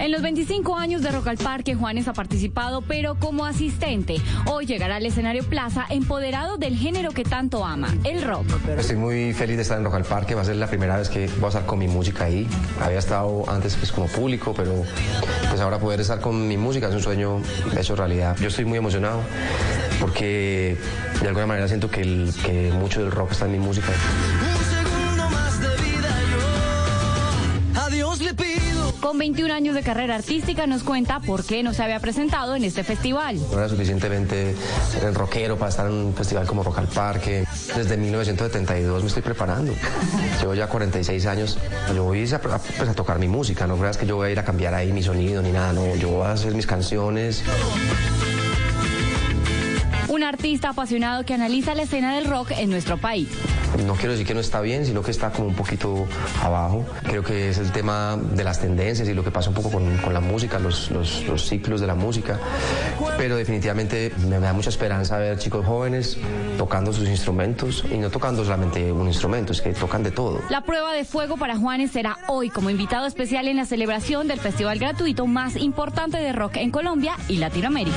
En los 25 años de Rock al Parque, Juanes ha participado, pero como asistente. Hoy llegará al escenario Plaza empoderado del género que tanto ama, el rock. Estoy muy feliz de estar en Rock al Parque, va a ser la primera vez que voy a estar con mi música ahí. Había estado antes pues como público, pero pues ahora poder estar con mi música es un sueño hecho realidad. Yo estoy muy emocionado porque de alguna manera siento que, que mucho del rock está en mi música. Con 21 años de carrera artística nos cuenta por qué no se había presentado en este festival. No era suficientemente rockero para estar en un festival como Rock al Parque. Desde 1972 me estoy preparando. Llevo ya 46 años. Yo voy a, pues, a tocar mi música, no creas que yo voy a ir a cambiar ahí mi sonido ni nada, no. Yo voy a hacer mis canciones. Un artista apasionado que analiza la escena del rock en nuestro país. No quiero decir que no está bien, sino que está como un poquito abajo. Creo que es el tema de las tendencias y lo que pasa un poco con, con la música, los, los- los ciclos de la música. Pero definitivamente me, me da mucha esperanza ver chicos jóvenes tocando sus instrumentos y no tocando solamente un instrumento, es que tocan de todo. La prueba de fuego para Juanes será hoy como invitado especial en la celebración del festival gratuito más importante de rock en Colombia y Latinoamérica.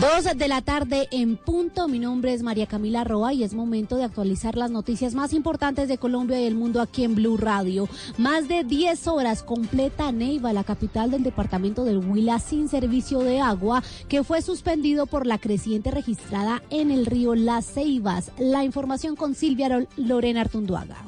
Dos de la tarde en punto. Mi nombre es María Camila Roa y es momento de actualizar las noticias más importantes de Colombia y el mundo aquí en Blue Radio. Más de 10 horas completa Neiva, la capital del departamento del Huila, sin servicio de agua, que fue suspendido por la creciente registrada en el río Las Ceibas. La información con Silvia Lorena Artunduaga.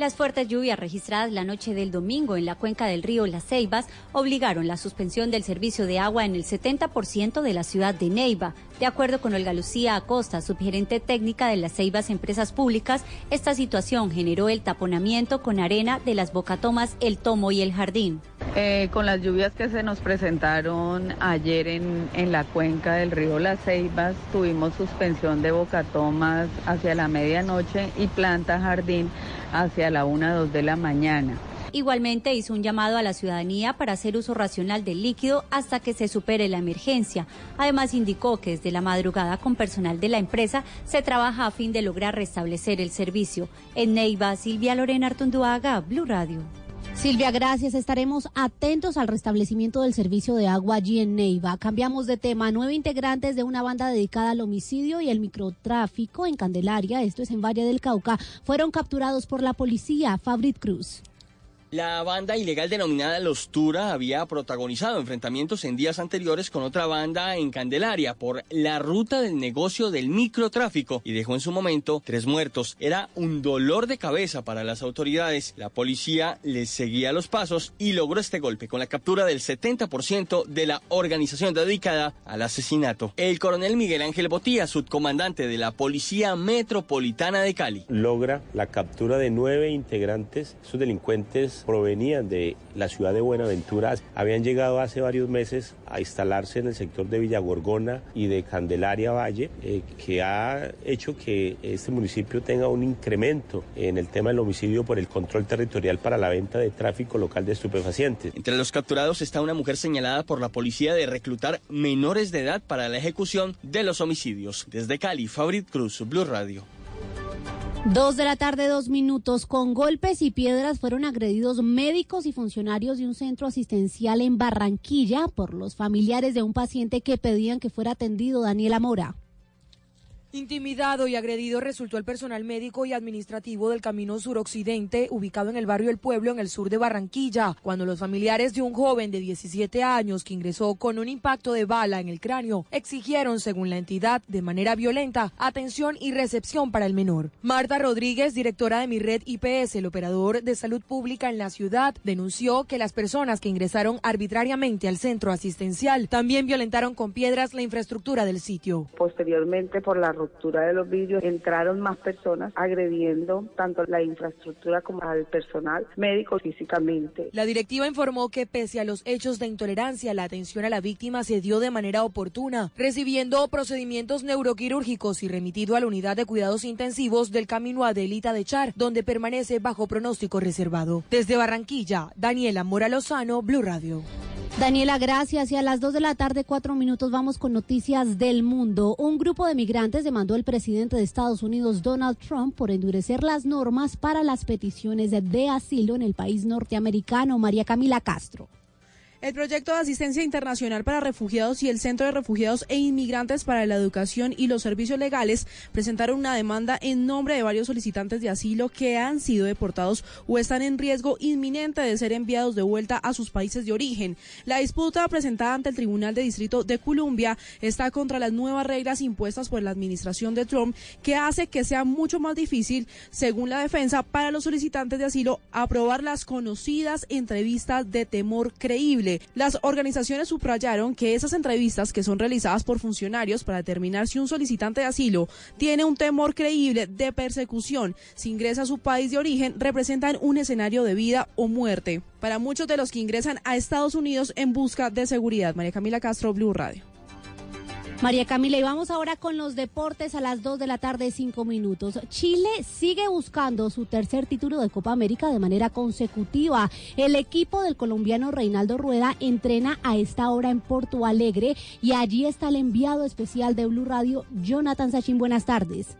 Las fuertes lluvias registradas la noche del domingo en la cuenca del río Las Ceibas obligaron la suspensión del servicio de agua en el 70% de la ciudad de Neiva. De acuerdo con Olga Lucía Acosta, subgerente técnica de Las Ceibas Empresas Públicas, esta situación generó el taponamiento con arena de las bocatomas El Tomo y El Jardín. Eh, con las lluvias que se nos presentaron ayer en, en la cuenca del río Las Ceibas, tuvimos suspensión de bocatomas hacia la medianoche y planta jardín hacia la 1 2 de la mañana. Igualmente hizo un llamado a la ciudadanía para hacer uso racional del líquido hasta que se supere la emergencia. Además indicó que desde la madrugada con personal de la empresa se trabaja a fin de lograr restablecer el servicio. En Neiva, Silvia Lorena Artunduaga, Blue Radio. Silvia, gracias. Estaremos atentos al restablecimiento del servicio de agua allí en Neiva. Cambiamos de tema. Nueve integrantes de una banda dedicada al homicidio y el microtráfico en Candelaria, esto es en Valle del Cauca, fueron capturados por la policía. Fabrit Cruz. La banda ilegal denominada Los Tura había protagonizado enfrentamientos en días anteriores con otra banda en Candelaria por la ruta del negocio del microtráfico y dejó en su momento tres muertos. Era un dolor de cabeza para las autoridades. La policía les seguía los pasos y logró este golpe con la captura del 70% de la organización dedicada al asesinato. El coronel Miguel Ángel Botía, subcomandante de la Policía Metropolitana de Cali. logra la captura de nueve integrantes. Esos delincuentes provenían de la ciudad de Buenaventura. Habían llegado hace varios meses a instalarse en el sector de Villagorgona y de Candelaria Valle, eh, que ha hecho que este municipio tenga un incremento en el tema del homicidio por el control territorial para la venta de tráfico local de estupefacientes. Entre los capturados está una mujer señalada por la policía de reclutar menores de edad para la ejecución de los homicidios. Desde Cali, Fabrit Cruz, Blue Radio. Dos de la tarde, dos minutos. Con golpes y piedras fueron agredidos médicos y funcionarios de un centro asistencial en Barranquilla por los familiares de un paciente que pedían que fuera atendido Daniela Mora. Intimidado y agredido resultó el personal médico y administrativo del Camino Suroccidente, ubicado en el barrio El Pueblo, en el sur de Barranquilla, cuando los familiares de un joven de 17 años que ingresó con un impacto de bala en el cráneo exigieron, según la entidad, de manera violenta, atención y recepción para el menor. Marta Rodríguez, directora de Mi Red IPS, el operador de salud pública en la ciudad, denunció que las personas que ingresaron arbitrariamente al centro asistencial también violentaron con piedras la infraestructura del sitio. Posteriormente, por la ruptura de los vidrios, entraron más personas agrediendo tanto la infraestructura como al personal médico físicamente. La directiva informó que pese a los hechos de intolerancia, la atención a la víctima se dio de manera oportuna, recibiendo procedimientos neuroquirúrgicos y remitido a la unidad de cuidados intensivos del camino Adelita de Char, donde permanece bajo pronóstico reservado. Desde Barranquilla, Daniela Mora Lozano, Blue Radio. Daniela, gracias. Y a las 2 de la tarde, cuatro minutos, vamos con noticias del mundo. Un grupo de migrantes demandó al presidente de Estados Unidos, Donald Trump, por endurecer las normas para las peticiones de asilo en el país norteamericano. María Camila Castro. El proyecto de asistencia internacional para refugiados y el Centro de Refugiados e Inmigrantes para la Educación y los Servicios Legales presentaron una demanda en nombre de varios solicitantes de asilo que han sido deportados o están en riesgo inminente de ser enviados de vuelta a sus países de origen. La disputa presentada ante el Tribunal de Distrito de Columbia está contra las nuevas reglas impuestas por la administración de Trump que hace que sea mucho más difícil, según la defensa, para los solicitantes de asilo aprobar las conocidas entrevistas de temor creíble las organizaciones subrayaron que esas entrevistas que son realizadas por funcionarios para determinar si un solicitante de asilo tiene un temor creíble de persecución si ingresa a su país de origen representan un escenario de vida o muerte para muchos de los que ingresan a Estados Unidos en busca de seguridad. María Camila Castro, Blue Radio. María Camila, y vamos ahora con los deportes a las 2 de la tarde, 5 minutos. Chile sigue buscando su tercer título de Copa América de manera consecutiva. El equipo del colombiano Reinaldo Rueda entrena a esta hora en Porto Alegre y allí está el enviado especial de Blue Radio, Jonathan Sachin. Buenas tardes.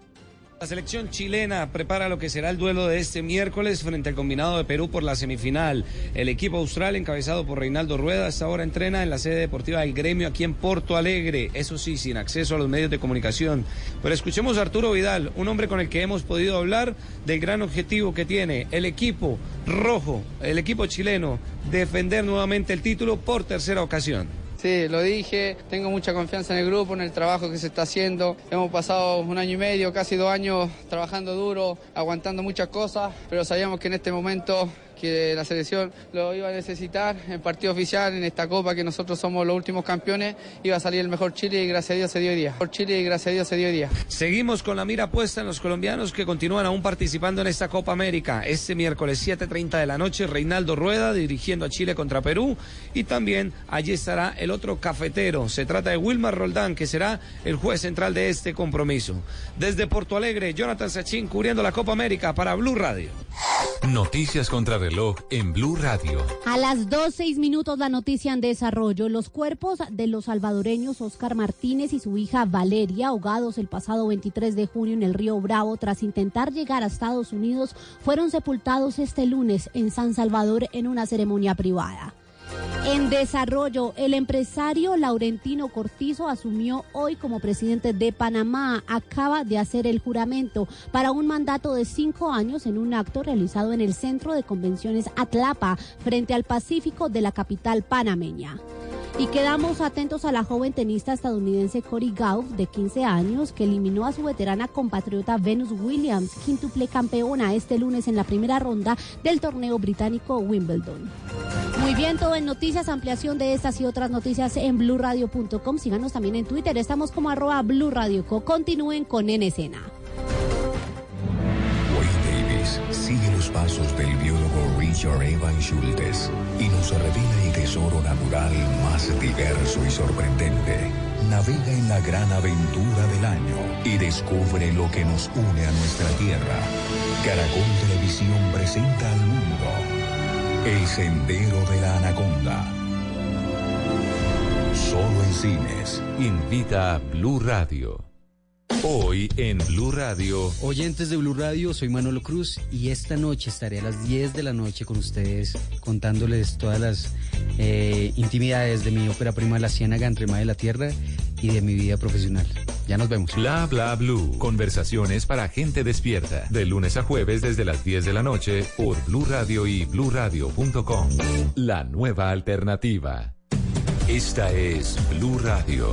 La selección chilena prepara lo que será el duelo de este miércoles frente al combinado de Perú por la semifinal. El equipo austral, encabezado por Reinaldo Rueda, hasta ahora entrena en la sede deportiva del gremio aquí en Porto Alegre, eso sí, sin acceso a los medios de comunicación. Pero escuchemos a Arturo Vidal, un hombre con el que hemos podido hablar del gran objetivo que tiene el equipo rojo, el equipo chileno, defender nuevamente el título por tercera ocasión. Sí, lo dije, tengo mucha confianza en el grupo, en el trabajo que se está haciendo. Hemos pasado un año y medio, casi dos años trabajando duro, aguantando muchas cosas, pero sabíamos que en este momento que la selección lo iba a necesitar en partido oficial, en esta copa que nosotros somos los últimos campeones, iba a salir el mejor Chile y gracias a Dios se dio hoy día. Por Chile y gracias a Dios se dio hoy día. Seguimos con la mira puesta en los colombianos que continúan aún participando en esta Copa América. Este miércoles 7.30 de la noche, Reinaldo Rueda dirigiendo a Chile contra Perú y también allí estará el otro cafetero. Se trata de Wilmar Roldán, que será el juez central de este compromiso. Desde Porto Alegre, Jonathan Sachin cubriendo la Copa América para Blue Radio. Noticias contra en Blue Radio. A las 2, 6 minutos la noticia en desarrollo. Los cuerpos de los salvadoreños Oscar Martínez y su hija Valeria, ahogados el pasado 23 de junio en el río Bravo tras intentar llegar a Estados Unidos, fueron sepultados este lunes en San Salvador en una ceremonia privada. En desarrollo, el empresario Laurentino Cortizo asumió hoy como presidente de Panamá. Acaba de hacer el juramento para un mandato de cinco años en un acto realizado en el Centro de Convenciones Atlapa, frente al Pacífico de la capital panameña. Y quedamos atentos a la joven tenista estadounidense Cory Gauff, de 15 años, que eliminó a su veterana compatriota Venus Williams, quíntuple campeona este lunes en la primera ronda del torneo británico Wimbledon. Muy bien, todo en noticias, ampliación de estas y otras noticias en blurradio.com. Síganos también en Twitter, estamos como arroba blurradioco. Continúen con En Escena. Wayne Davis sigue los pasos del biólogo Richard Evan Schultes y nos revela el tesoro natural más diverso y sorprendente. Navega en la gran aventura del año y descubre lo que nos une a nuestra tierra. Caracol Televisión presenta al mundo El Sendero de la Anaconda. Solo en cines. Invita a Blue Radio. Hoy en Blue Radio. Oyentes de Blue Radio, soy Manolo Cruz y esta noche estaré a las 10 de la noche con ustedes contándoles todas las eh, intimidades de mi ópera prima La Ciénaga entre Mar y la Tierra y de mi vida profesional. Ya nos vemos. Bla bla blue. Conversaciones para gente despierta. De lunes a jueves desde las 10 de la noche por Blue Radio y bluradio.com. La nueva alternativa. Esta es Blue Radio.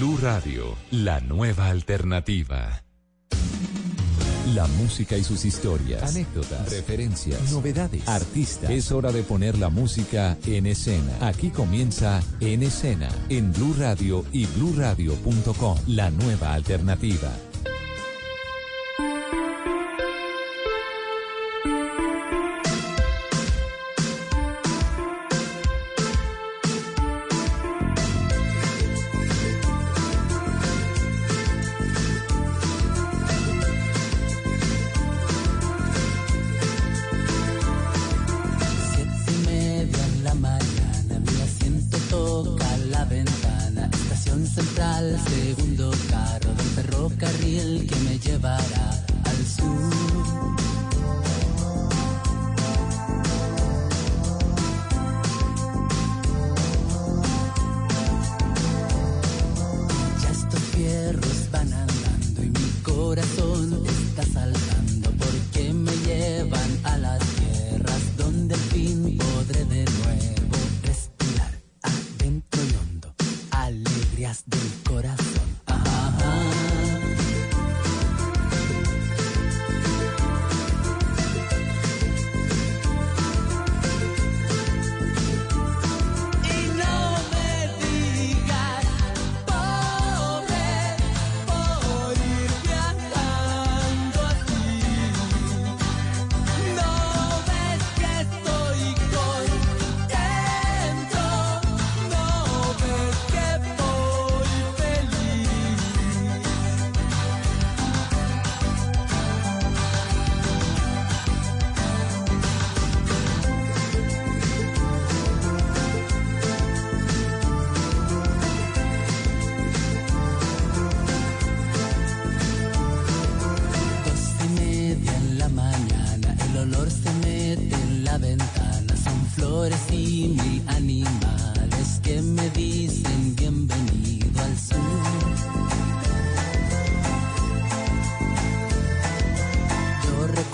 Blue Radio, la nueva alternativa. La música y sus historias, anécdotas, referencias, novedades, artistas. Es hora de poner la música en escena. Aquí comienza En Escena, en Blue Radio y bluradio.com, la nueva alternativa.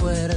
fuera.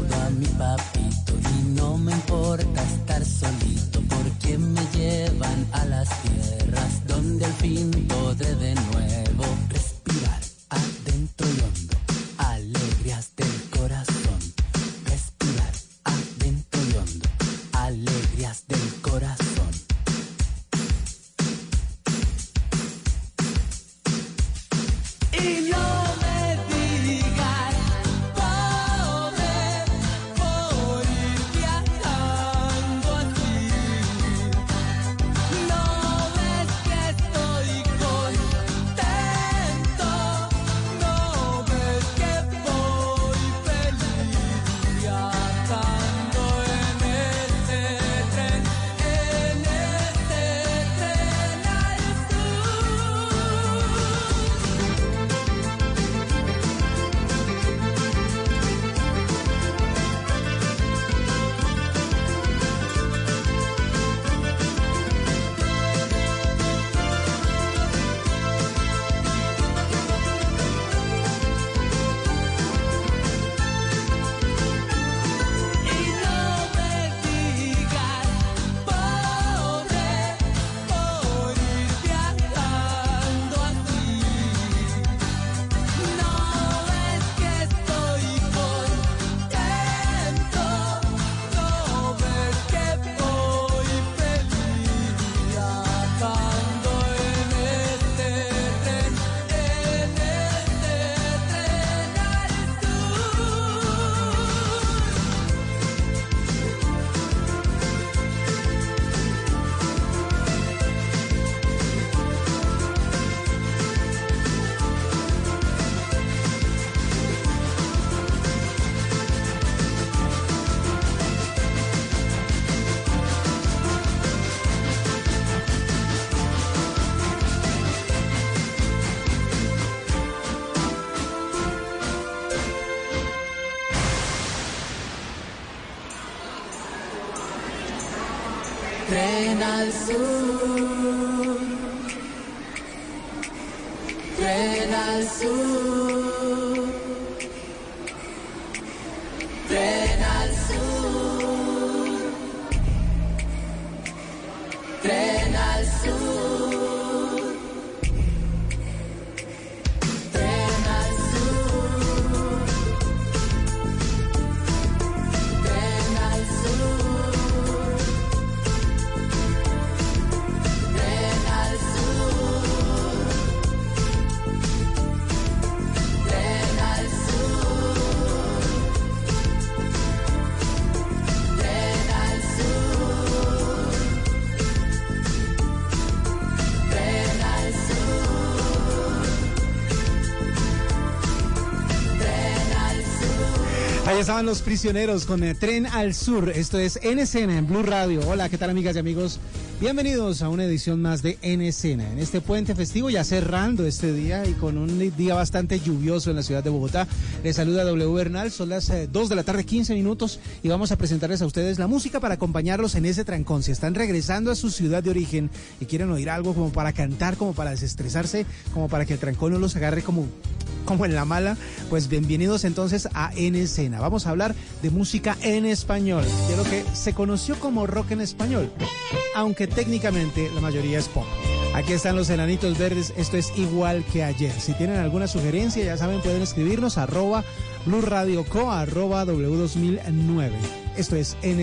Estaban los prisioneros con el Tren al Sur. Esto es En en Blue Radio. Hola, ¿qué tal amigas y amigos? Bienvenidos a una edición más de En. En este puente festivo, ya cerrando este día y con un día bastante lluvioso en la ciudad de Bogotá. Les saluda W Bernal. Son las eh, 2 de la tarde, 15 minutos. Y vamos a presentarles a ustedes la música para acompañarlos en ese trancón. Si están regresando a su ciudad de origen y quieren oír algo como para cantar, como para desestresarse, como para que el trancón no los agarre como como en la mala, pues bienvenidos entonces a En. Vamos a hablar de música en español, de lo que se conoció como rock en español, aunque técnicamente la mayoría es pop. Aquí están los enanitos verdes, esto es igual que ayer. Si tienen alguna sugerencia, ya saben, pueden escribirnos arroba Blue Radio Co, arroba W2009. Esto es En.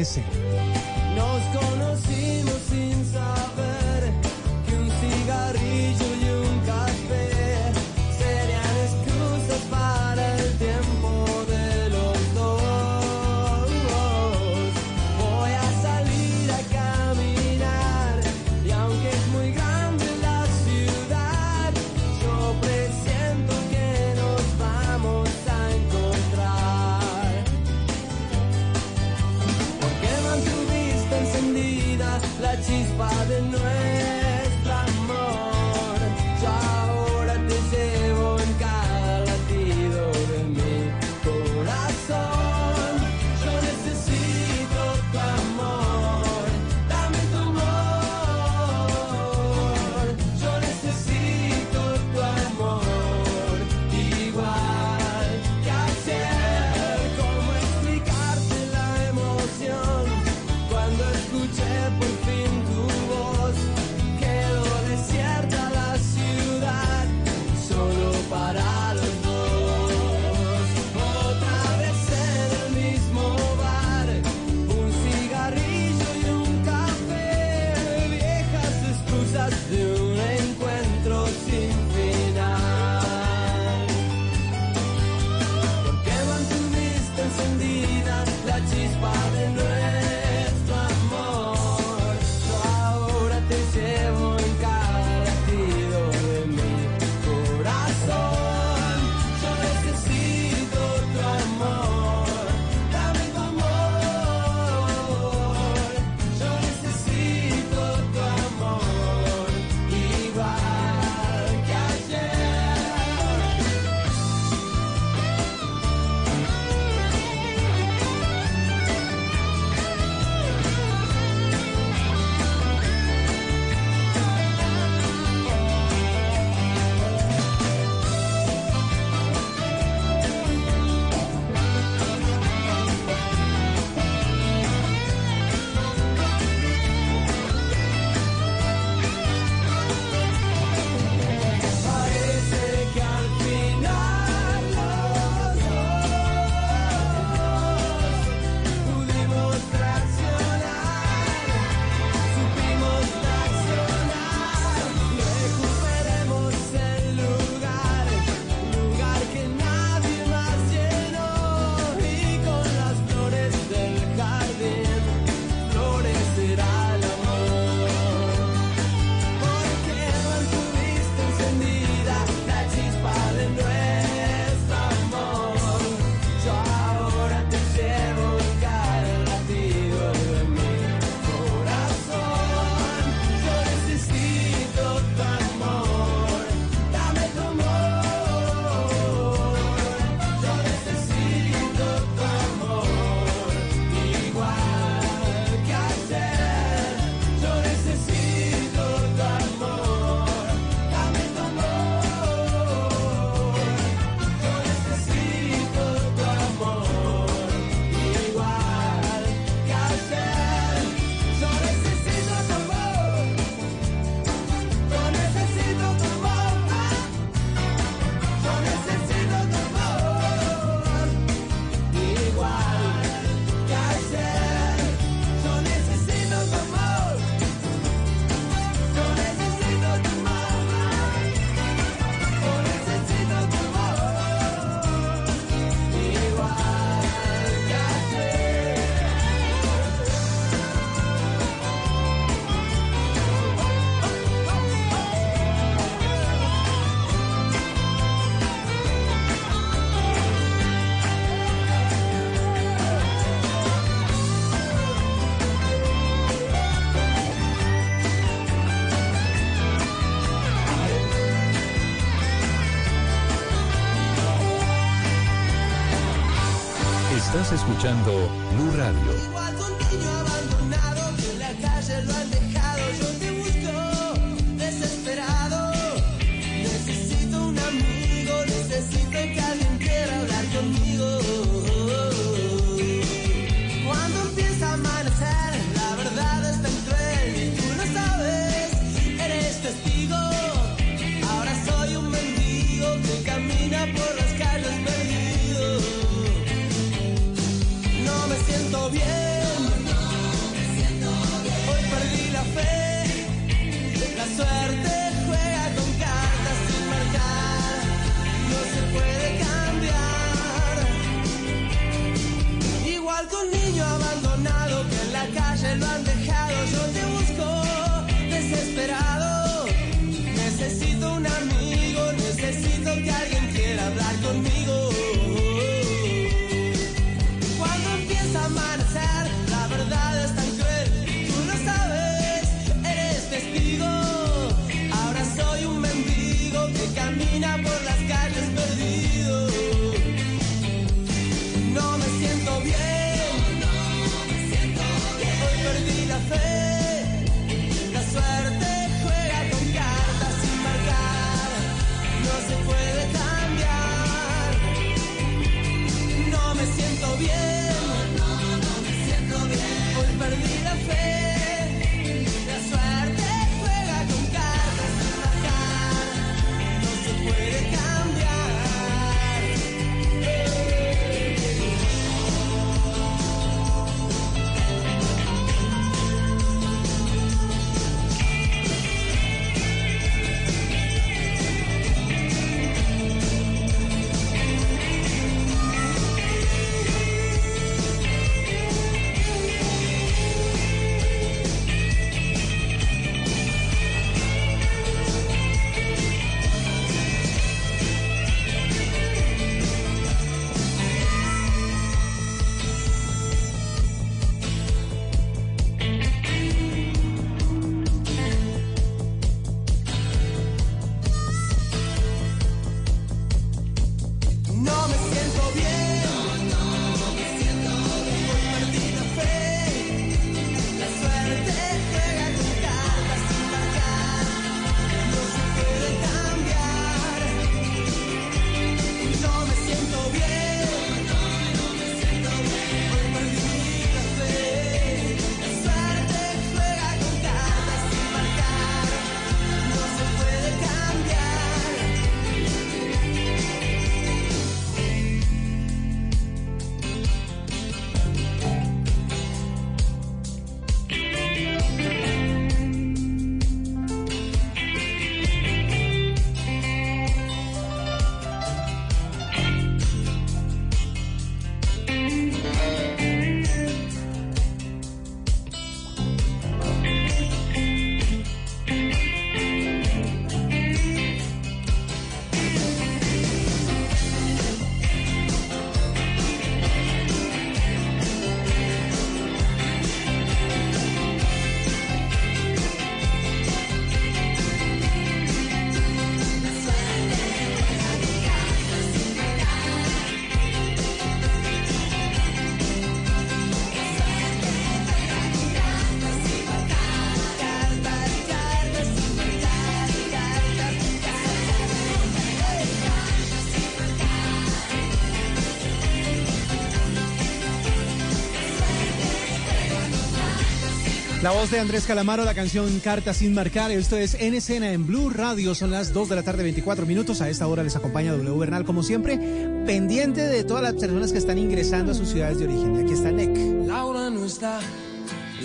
La voz de Andrés Calamaro, la canción Carta sin marcar. Esto es En Escena en Blue Radio. Son las 2 de la tarde, 24 minutos. A esta hora les acompaña W Bernal, como siempre, pendiente de todas las personas que están ingresando a sus ciudades de origen. Aquí está NEC. Laura no está,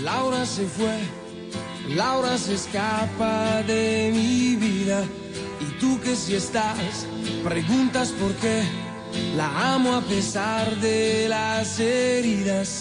Laura se fue, Laura se escapa de mi vida. Y tú que si estás, preguntas por qué. La amo a pesar de las heridas.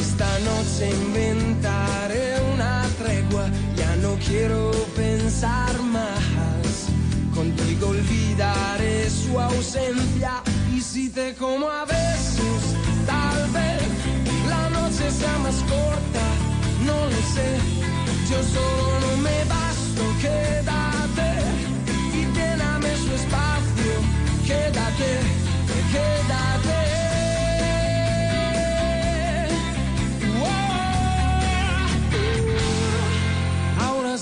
Es tan noche inventaré una tregua, ya no quiero pensar más. Contigo olvidaré su ausencia y si te como a besos, tal vez la noche sea más corta, no lo sé. Yo solo no me basto, quédate y lléname su espacio, quédate, quédate.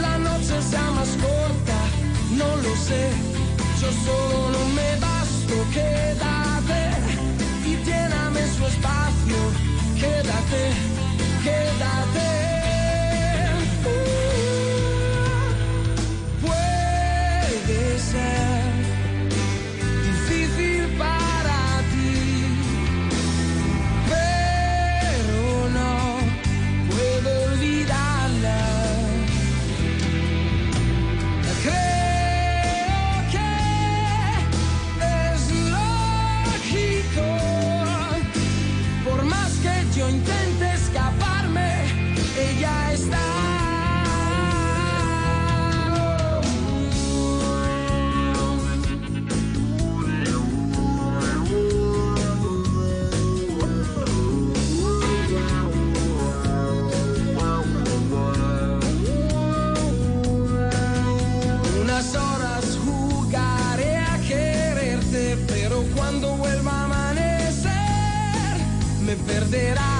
la noche sea más corta, no lo sé. Yo solo me basto, quédate y lléname su espacio, quédate, quédate. Uh, puede ser me perderás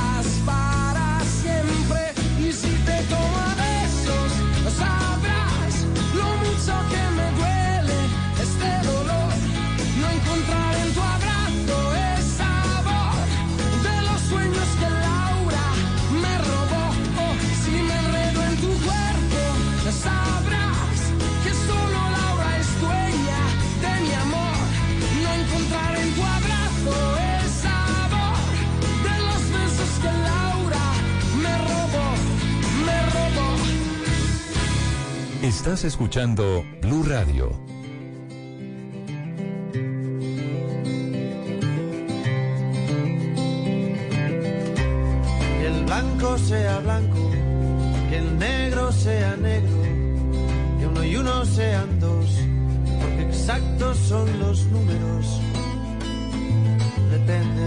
Estás escuchando Blue Radio. Que el blanco sea blanco, que el negro sea negro, que uno y uno sean dos, porque exactos son los números. Depende.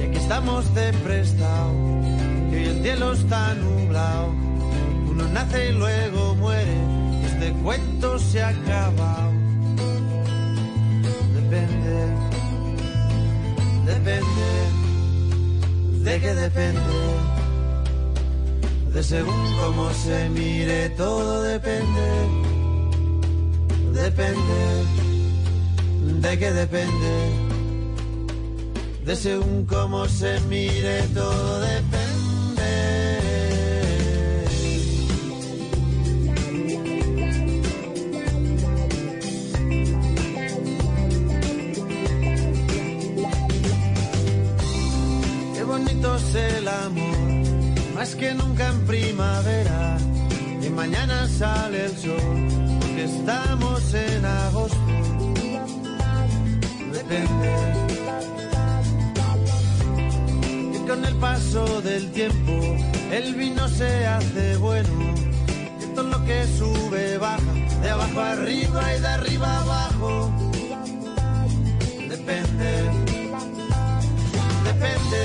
Y aquí estamos de prestado, que hoy el cielo está nublado. Nace y luego muere, este cuento se ha acabado. Depende depende, de qué depende, de según cómo se mire, todo depende, depende, de qué depende, de según cómo se mire, todo depende. Que nunca en primavera. Y mañana sale el sol, porque estamos en agosto. Depende. Y con el paso del tiempo, el vino se hace bueno. Y todo lo que sube baja, de abajo arriba y de arriba abajo. Depende depende,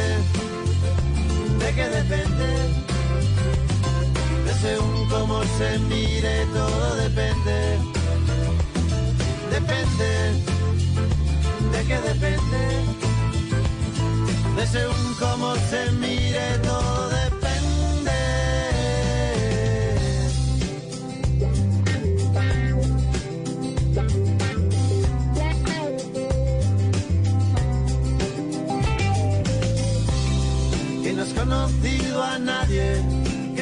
de qué depende, de según cómo se mire, todo depende, depende, de qué depende, de según cómo se mire, todo depende. no has conocido a nadie. que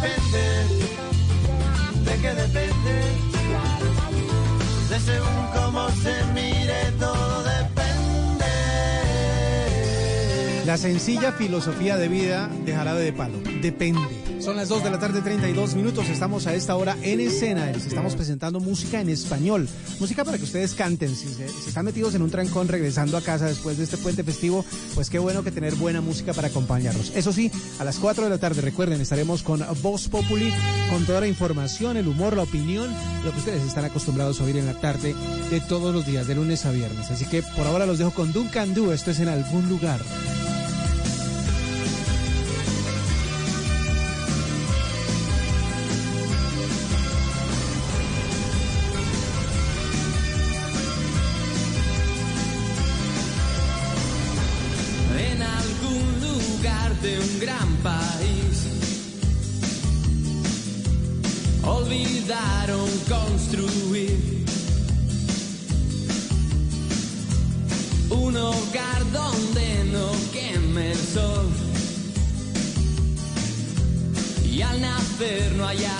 Depende, de qué depende, de según cómo se mire, todo depende. La sencilla filosofía de vida de jarabe de palo. Depende. Son las 2 de la tarde, 32 minutos. Estamos a esta hora en escena. Les estamos presentando música en español. Música para que ustedes canten. Si están metidos en un trancón regresando a casa después de este puente festivo, pues qué bueno que tener buena música para acompañarnos. Eso sí, a las 4 de la tarde, recuerden, estaremos con Voz Populi, con toda la información, el humor, la opinión, lo que ustedes están acostumbrados a oír en la tarde de todos los días, de lunes a viernes. Así que por ahora los dejo con Duncan Du. Esto es en algún lugar. Nacer no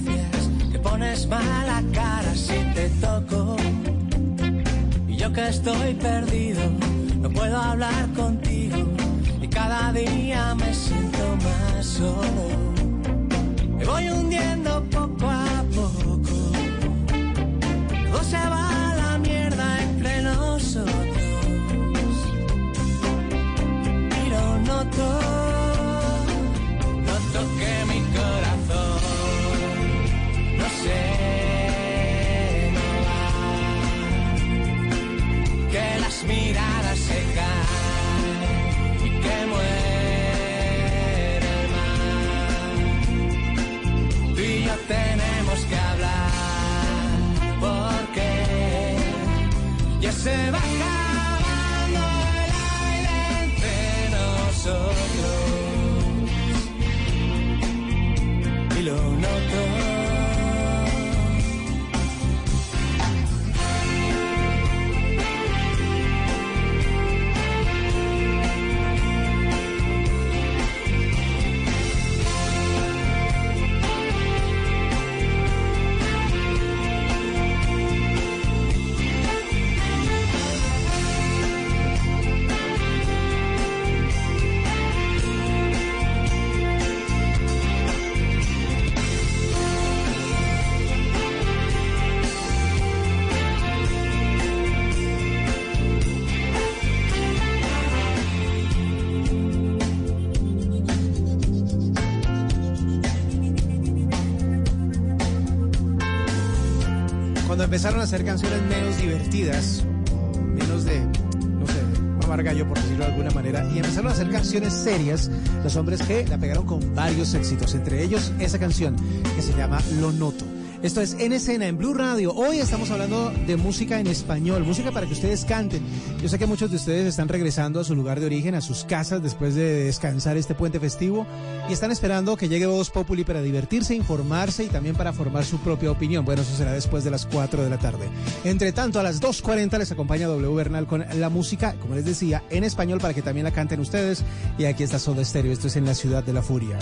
caricias, te pones mala cara si te toco. Y yo que estoy perdido, no puedo hablar contigo y cada día me siento más solo. Me voy hundiendo poco a poco. Todo se va la mierda entre nosotros. Pero no todo. hacer canciones menos divertidas, o menos de, no sé, mamar gallo por decirlo de alguna manera, y empezaron a hacer canciones serias los hombres que la pegaron con varios éxitos, entre ellos esa canción que se llama Lo Noto. Esto es En Escena, en Blue Radio. Hoy estamos hablando de música en español, música para que ustedes canten. Yo sé que muchos de ustedes están regresando a su lugar de origen, a sus casas, después de descansar este puente festivo, y están esperando que llegue Voz Populi para divertirse, informarse y también para formar su propia opinión. Bueno, eso será después de las 4 de la tarde. Entre tanto, a las 2.40 les acompaña W Bernal con la música, como les decía, en español para que también la canten ustedes. Y aquí está Soda Stereo, esto es en la ciudad de la furia.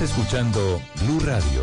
Escuchando Blue Radio.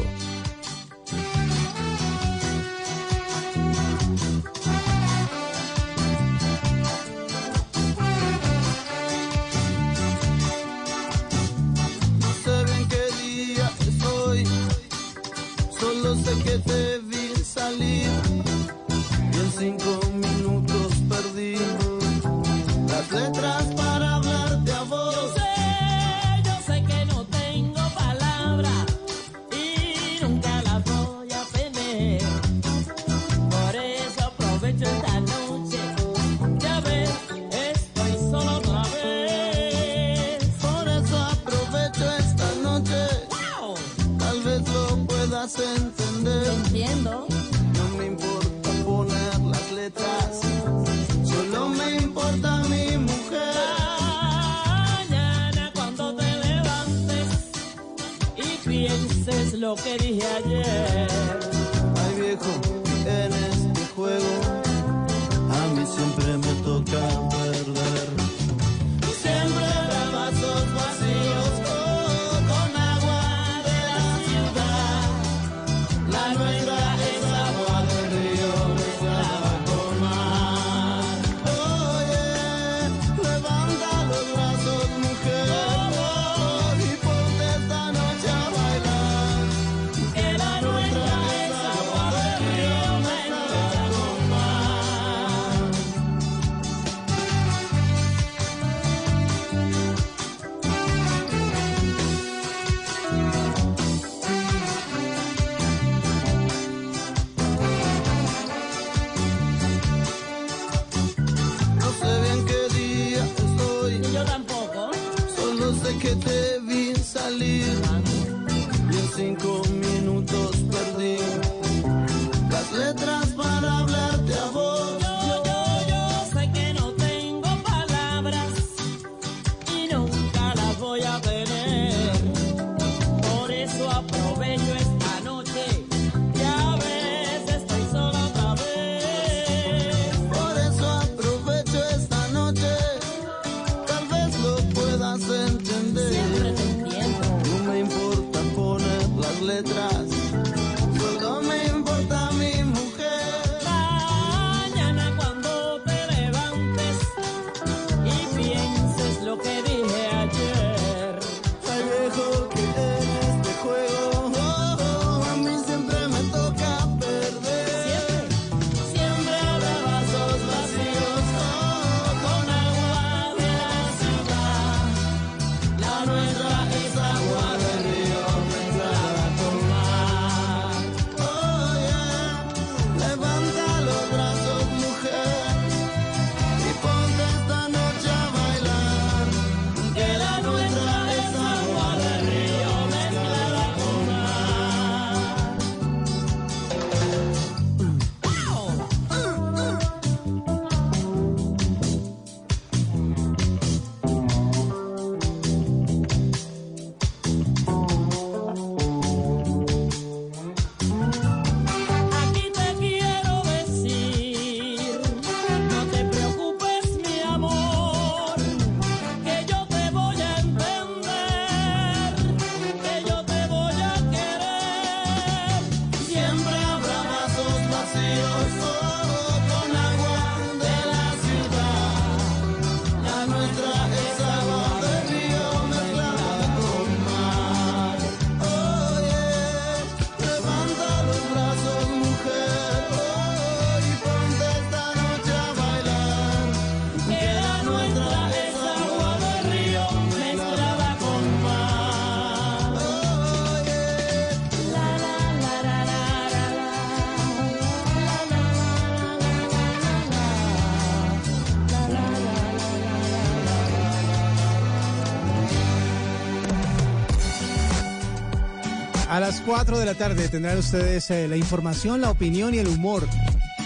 A las 4 de la tarde tendrán ustedes eh, la información, la opinión y el humor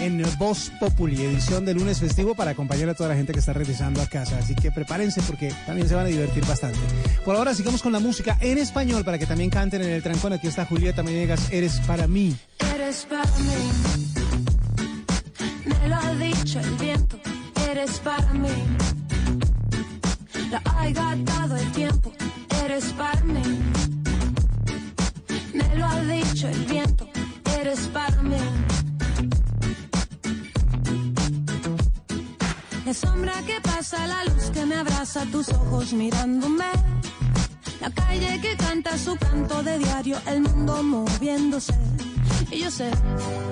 en Voz Populi, edición de lunes festivo para acompañar a toda la gente que está regresando a casa. Así que prepárense porque también se van a divertir bastante. Por ahora sigamos con la música en español para que también canten en el trancón. Aquí está Julieta Menegas, Eres para mí. Eres para mí. Me lo ha dicho el viento. Eres para mí Y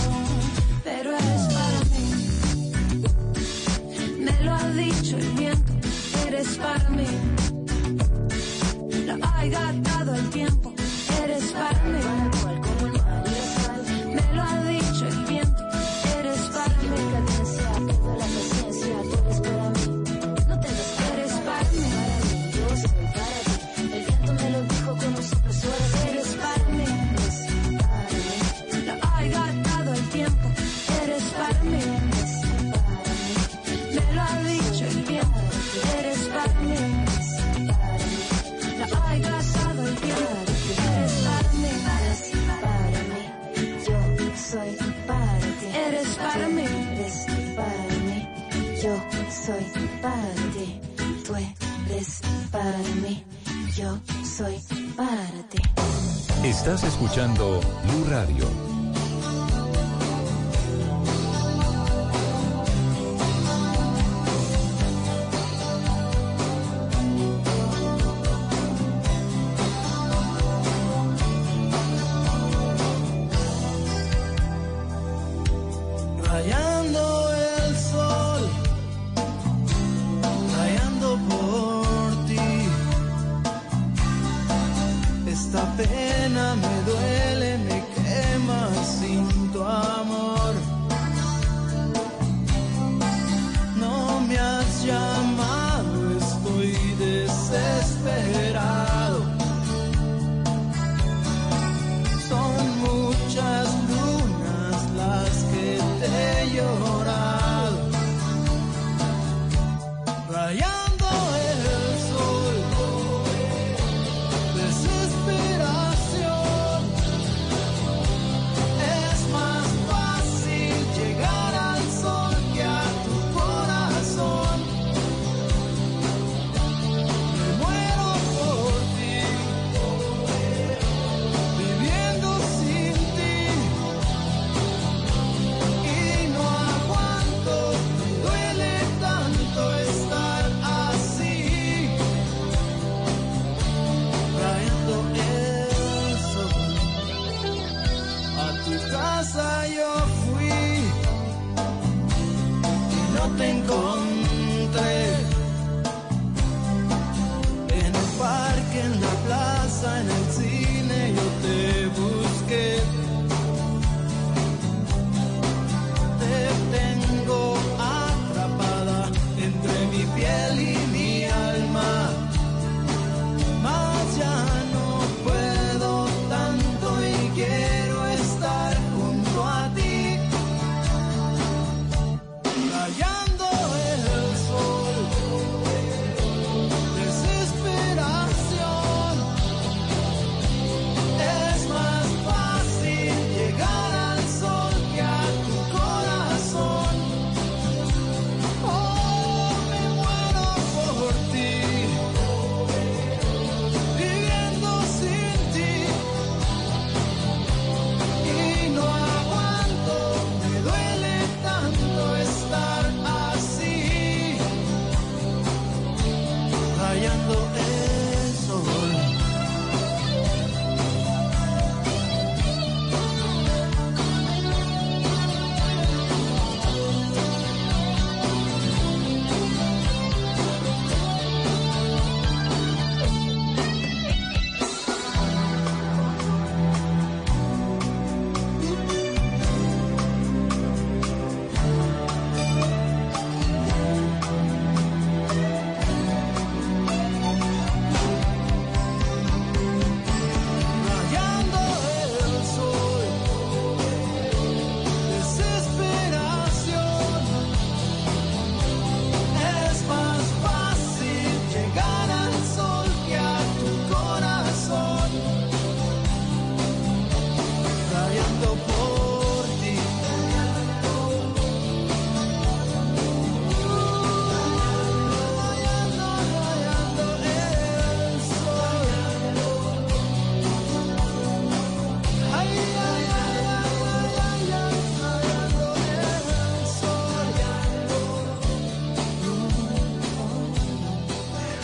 Pero eres para mí. Me lo ha dicho el viento, eres para mí. Lo ha gastado el tiempo, eres para mí. Para mí, yo soy para ti. Estás escuchando Blue Radio.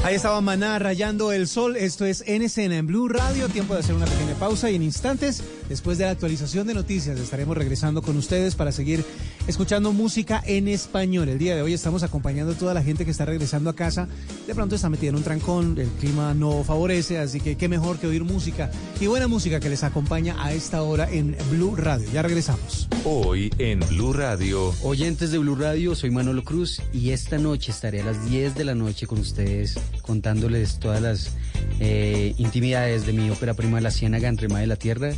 Ahí estaba Maná rayando el sol. Esto es En Escena en Blue Radio. Tiempo de hacer una pequeña pausa y en instantes, después de la actualización de noticias, estaremos regresando con ustedes para seguir escuchando música en español. El día de hoy estamos acompañando a toda la gente que está regresando a casa. De pronto está metida en un trancón, el clima no favorece, así que qué mejor que oír música y buena música que les acompaña a esta hora en Blue Radio. Ya regresamos. Hoy en Blue Radio. Oyentes de Blue Radio, soy Manolo Cruz y esta noche estaré a las 10 de la noche con ustedes contándoles todas las eh, intimidades de mi ópera prima La Ciénaga entre Mar de la Tierra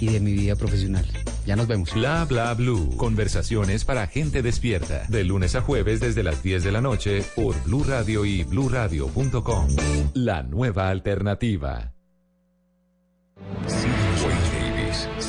y de mi vida profesional. Ya nos vemos. Bla bla blue. Conversaciones para gente despierta. De lunes a jueves desde las 10 de la noche por Blue Radio y bluradio.com. La nueva alternativa. Davis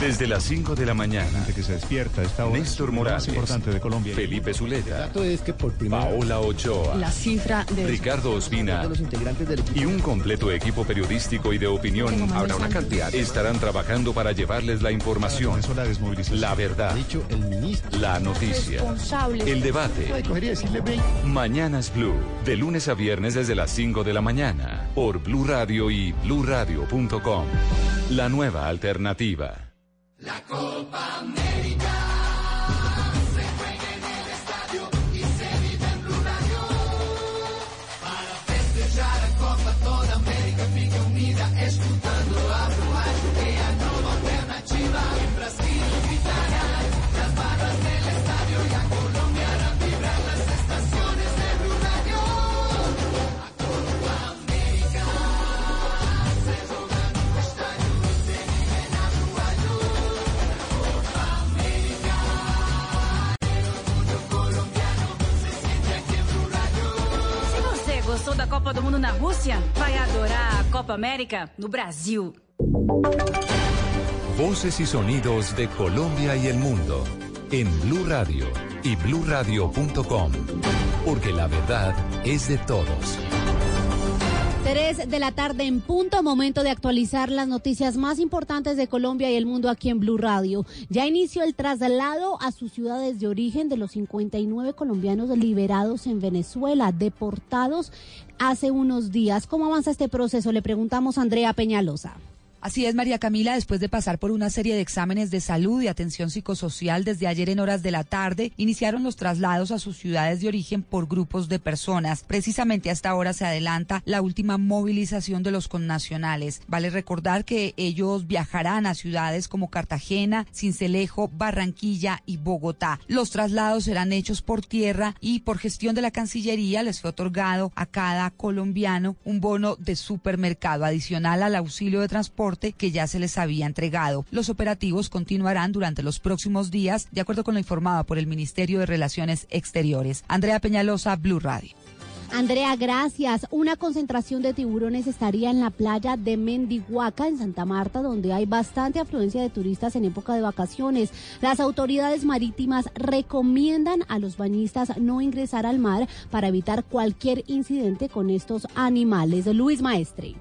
Desde las 5 de la mañana. que se despierta a esta hora. Néstor más Morales. importante de Colombia. Felipe Zuleta. es que por Paola Ochoa. La cifra de Ricardo Ospina los integrantes del equipo. y un completo equipo periodístico y de opinión Habrá una cantidad. Estarán trabajando para llevarles la información, la verdad, la noticia, el debate. Mañanas Blue, de lunes a viernes desde las 5 de la mañana, por Blue Radio y bluradio.com. La nueva alternativa. La Copa América da Copa do Mundo na Rússia, vai adorar a Copa América no Brasil. Voces y sonidos de Colombia y el mundo en Blue Radio y bluradio.com, porque la verdad es de todos. 3 de la tarde en punto, momento de actualizar las noticias más importantes de Colombia y el mundo aquí en Blue Radio. Ya inició el traslado a sus ciudades de origen de los 59 colombianos liberados en Venezuela, deportados hace unos días. ¿Cómo avanza este proceso? Le preguntamos a Andrea Peñalosa. Así es, María Camila, después de pasar por una serie de exámenes de salud y atención psicosocial desde ayer en horas de la tarde, iniciaron los traslados a sus ciudades de origen por grupos de personas. Precisamente hasta ahora se adelanta la última movilización de los connacionales. Vale recordar que ellos viajarán a ciudades como Cartagena, Cincelejo, Barranquilla y Bogotá. Los traslados serán hechos por tierra y por gestión de la Cancillería les fue otorgado a cada colombiano un bono de supermercado adicional al auxilio de transporte que ya se les había entregado. Los operativos continuarán durante los próximos días, de acuerdo con lo informado por el Ministerio de Relaciones Exteriores. Andrea Peñalosa, Blue Radio. Andrea, gracias. Una concentración de tiburones estaría en la playa de Mendihuaca, en Santa Marta, donde hay bastante afluencia de turistas en época de vacaciones. Las autoridades marítimas recomiendan a los bañistas no ingresar al mar para evitar cualquier incidente con estos animales. Luis Maestre.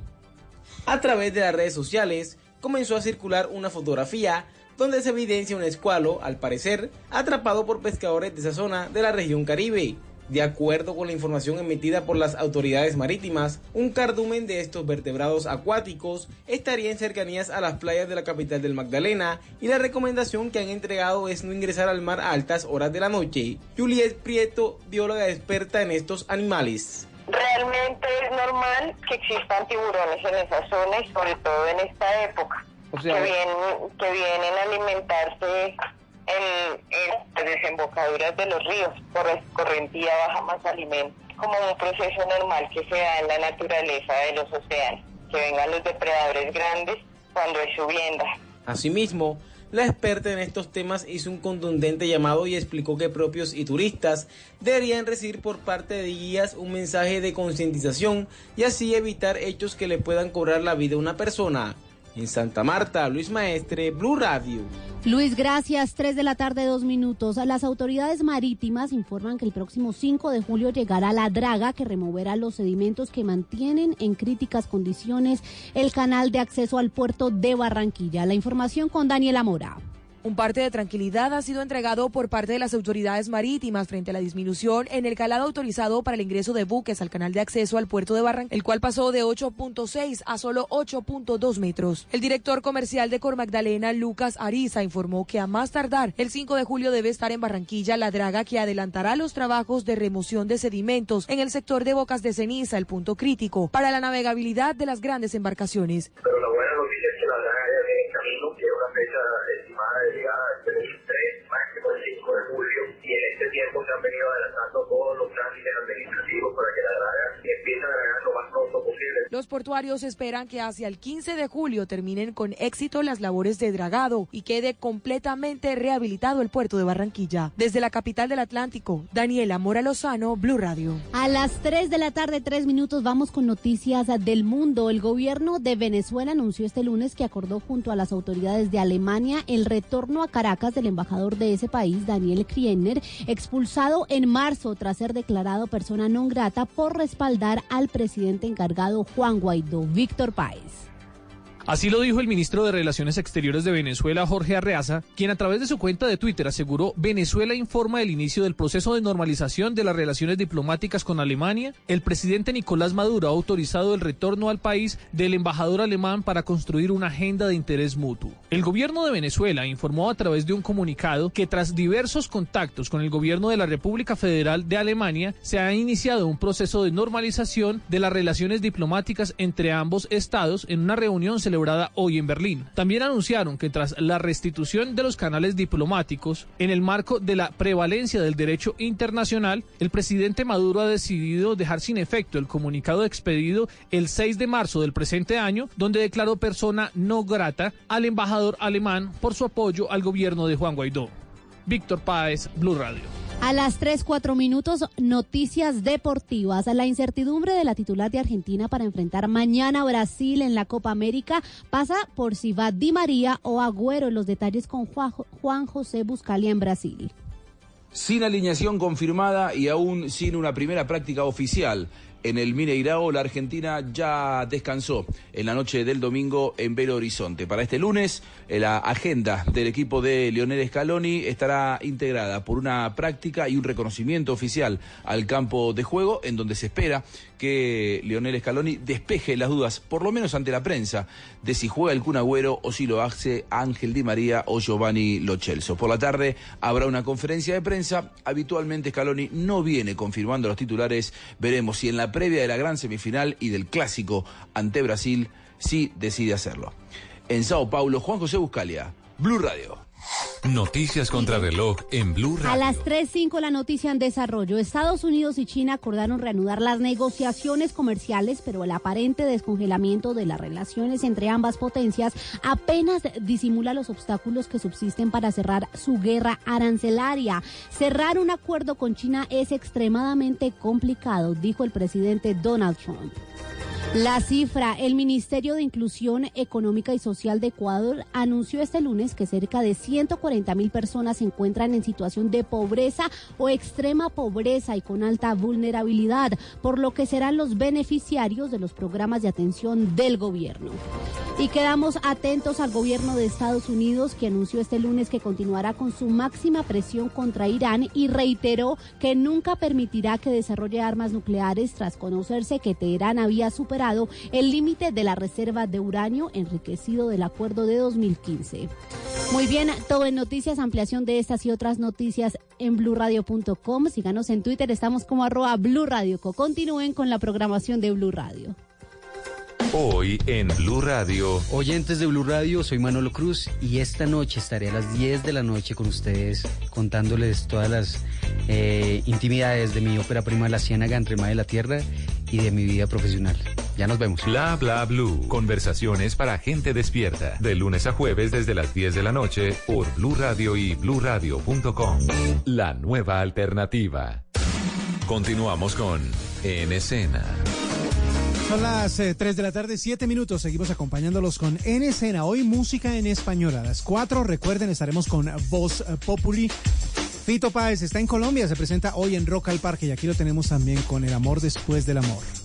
A través de las redes sociales comenzó a circular una fotografía donde se evidencia un escualo, al parecer, atrapado por pescadores de esa zona de la región Caribe. De acuerdo con la información emitida por las autoridades marítimas, un cardumen de estos vertebrados acuáticos estaría en cercanías a las playas de la capital del Magdalena y la recomendación que han entregado es no ingresar al mar a altas horas de la noche. Juliet Prieto, bióloga experta en estos animales. Realmente es normal que existan tiburones en esa zona y sobre todo en esta época, O sea, que, vienen, que vienen a alimentarse en, en las desembocaduras de los ríos, por escorrentía baja más alimento, como un proceso normal que se da en la naturaleza de los océanos, que vengan los depredadores grandes cuando es subienda. Asimismo, la experta en estos temas hizo un contundente llamado y explicó que propios y turistas deberían recibir por parte de guías un mensaje de concientización y así evitar hechos que le puedan cobrar la vida a una persona. En Santa Marta, Luis Maestre, Blue Radio. Luis, gracias. Tres de la tarde, dos minutos. Las autoridades marítimas informan que el próximo 5 de julio llegará la draga que removerá los sedimentos que mantienen en críticas condiciones el canal de acceso al puerto de Barranquilla. La información con Daniela Mora. Un parte de tranquilidad ha sido entregado por parte de las autoridades marítimas frente a la disminución en el calado autorizado para el ingreso de buques al canal de acceso al puerto de Barranquilla, el cual pasó de 8.6 a solo 8.2 metros. El director comercial de Cor Magdalena, Lucas Ariza, informó que a más tardar el 5 de julio debe estar en Barranquilla la draga que adelantará los trabajos de remoción de sedimentos en el sector de Bocas de Ceniza, el punto crítico para la navegabilidad de las grandes embarcaciones noticia es que la draga ya viene en camino, que es una fecha estimada de llegada del 3, máximo el 5 de julio, y en este tiempo se han venido adelantando todos los trámites administrativos para que la draga empiece a navegar lo más pronto posible. Los portuarios esperan que hacia el 15 de julio terminen con éxito las labores de dragado y quede completamente rehabilitado el puerto de Barranquilla. Desde la capital del Atlántico, Daniela Mora Lozano, Blue Radio. A las 3 de la tarde, 3 minutos, vamos con noticias del mundo. El gobierno de Venezuela anunció este lunes que acordó junto a las autoridades de Alemania el retorno a Caracas del embajador de ese país, Daniel Kriener, expulsado en marzo tras ser declarado persona non grata por respaldar al presidente encargado Juan Guaidó, Víctor Páez. Así lo dijo el ministro de Relaciones Exteriores de Venezuela, Jorge Arreaza, quien a través de su cuenta de Twitter aseguró Venezuela informa del inicio del proceso de normalización de las relaciones diplomáticas con Alemania. El presidente Nicolás Maduro ha autorizado el retorno al país del embajador alemán para construir una agenda de interés mutuo. El gobierno de Venezuela informó a través de un comunicado que tras diversos contactos con el gobierno de la República Federal de Alemania se ha iniciado un proceso de normalización de las relaciones diplomáticas entre ambos estados en una reunión celebrada hoy en Berlín. También anunciaron que tras la restitución de los canales diplomáticos, en el marco de la prevalencia del derecho internacional, el presidente Maduro ha decidido dejar sin efecto el comunicado expedido el 6 de marzo del presente año, donde declaró persona no grata al embajador alemán por su apoyo al gobierno de Juan Guaidó. Víctor Páez, Blue Radio. A las 3, 4 minutos, noticias deportivas. La incertidumbre de la titular de Argentina para enfrentar mañana a Brasil en la Copa América pasa por si va Di María o Agüero. Los detalles con Juan, José Buscalia en Brasil. Sin alineación confirmada y aún sin una primera práctica oficial. En el Mineirao, la Argentina ya descansó en la noche del domingo en Belo Horizonte. Para este lunes, la agenda del equipo de Lionel Scaloni estará integrada por una práctica y un reconocimiento oficial al campo de juego, en donde se espera que Lionel Scaloni despeje las dudas, por lo menos ante la prensa, de si juega el Kun Agüero o si lo hace Ángel Di María o Giovanni Lochelso. Por la tarde habrá una conferencia de prensa. Habitualmente Scaloni no viene confirmando los titulares. Veremos si en la previa de la gran semifinal y del clásico ante Brasil sí decide hacerlo. En Sao Paulo, Juan José Buscalia, Blue Radio. Noticias contra reloj en Blue Radio. A las 3.05 la noticia en desarrollo. Estados Unidos y China acordaron reanudar las negociaciones comerciales, pero el aparente descongelamiento de las relaciones entre ambas potencias apenas disimula los obstáculos que subsisten para cerrar su guerra arancelaria. Cerrar un acuerdo con China es extremadamente complicado, dijo el presidente Donald Trump. La cifra, el Ministerio de Inclusión Económica y Social de Ecuador anunció este lunes que cerca de 140 mil personas se encuentran en situación de pobreza o extrema pobreza y con alta vulnerabilidad, por lo que serán los beneficiarios de los programas de atención del gobierno. Y quedamos atentos al gobierno de Estados Unidos que anunció este lunes que continuará con su máxima presión contra Irán y reiteró que nunca permitirá que desarrolle armas nucleares tras conocerse que Teherán había superado el límite de la reserva de uranio enriquecido del acuerdo de 2015. Muy bien, todo en noticias, ampliación de estas y otras noticias en blurradio.com. Síganos en Twitter, estamos como arroba Blue. Continúen con la programación de Blue Radio. Hoy en Blue Radio. Oyentes de Blue Radio, soy Manolo Cruz y esta noche estaré a las 10 de la noche con ustedes contándoles todas las eh, intimidades de mi ópera prima La Ciénaga entre Mar de la Tierra y de mi vida profesional. Ya nos vemos. Bla bla blue. Conversaciones para gente despierta. De lunes a jueves desde las 10 de la noche por Blue Radio y bluradio.com. La nueva alternativa. Continuamos con En Escena. Son las eh, 3 de la tarde, 7 minutos. Seguimos acompañándolos con En Escena. Hoy música en español. A las 4, recuerden, estaremos con Voz eh, Populi. Fito Páez está en Colombia, se presenta hoy en Rock al Parque y aquí lo tenemos también con El Amor Después del Amor.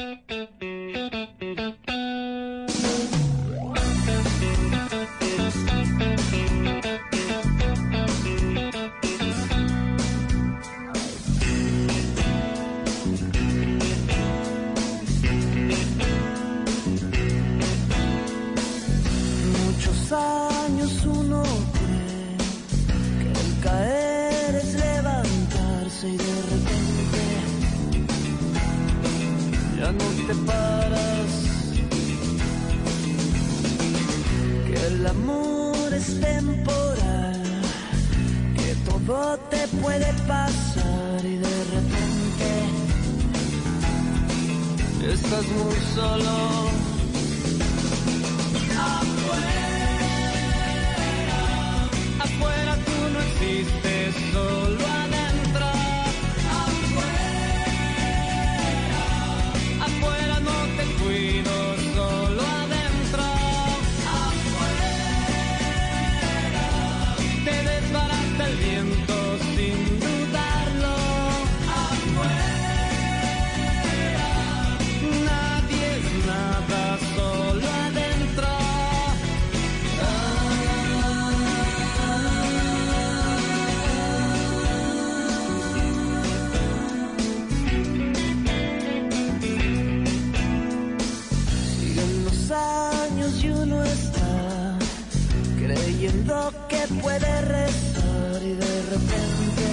Que puede rezar y de repente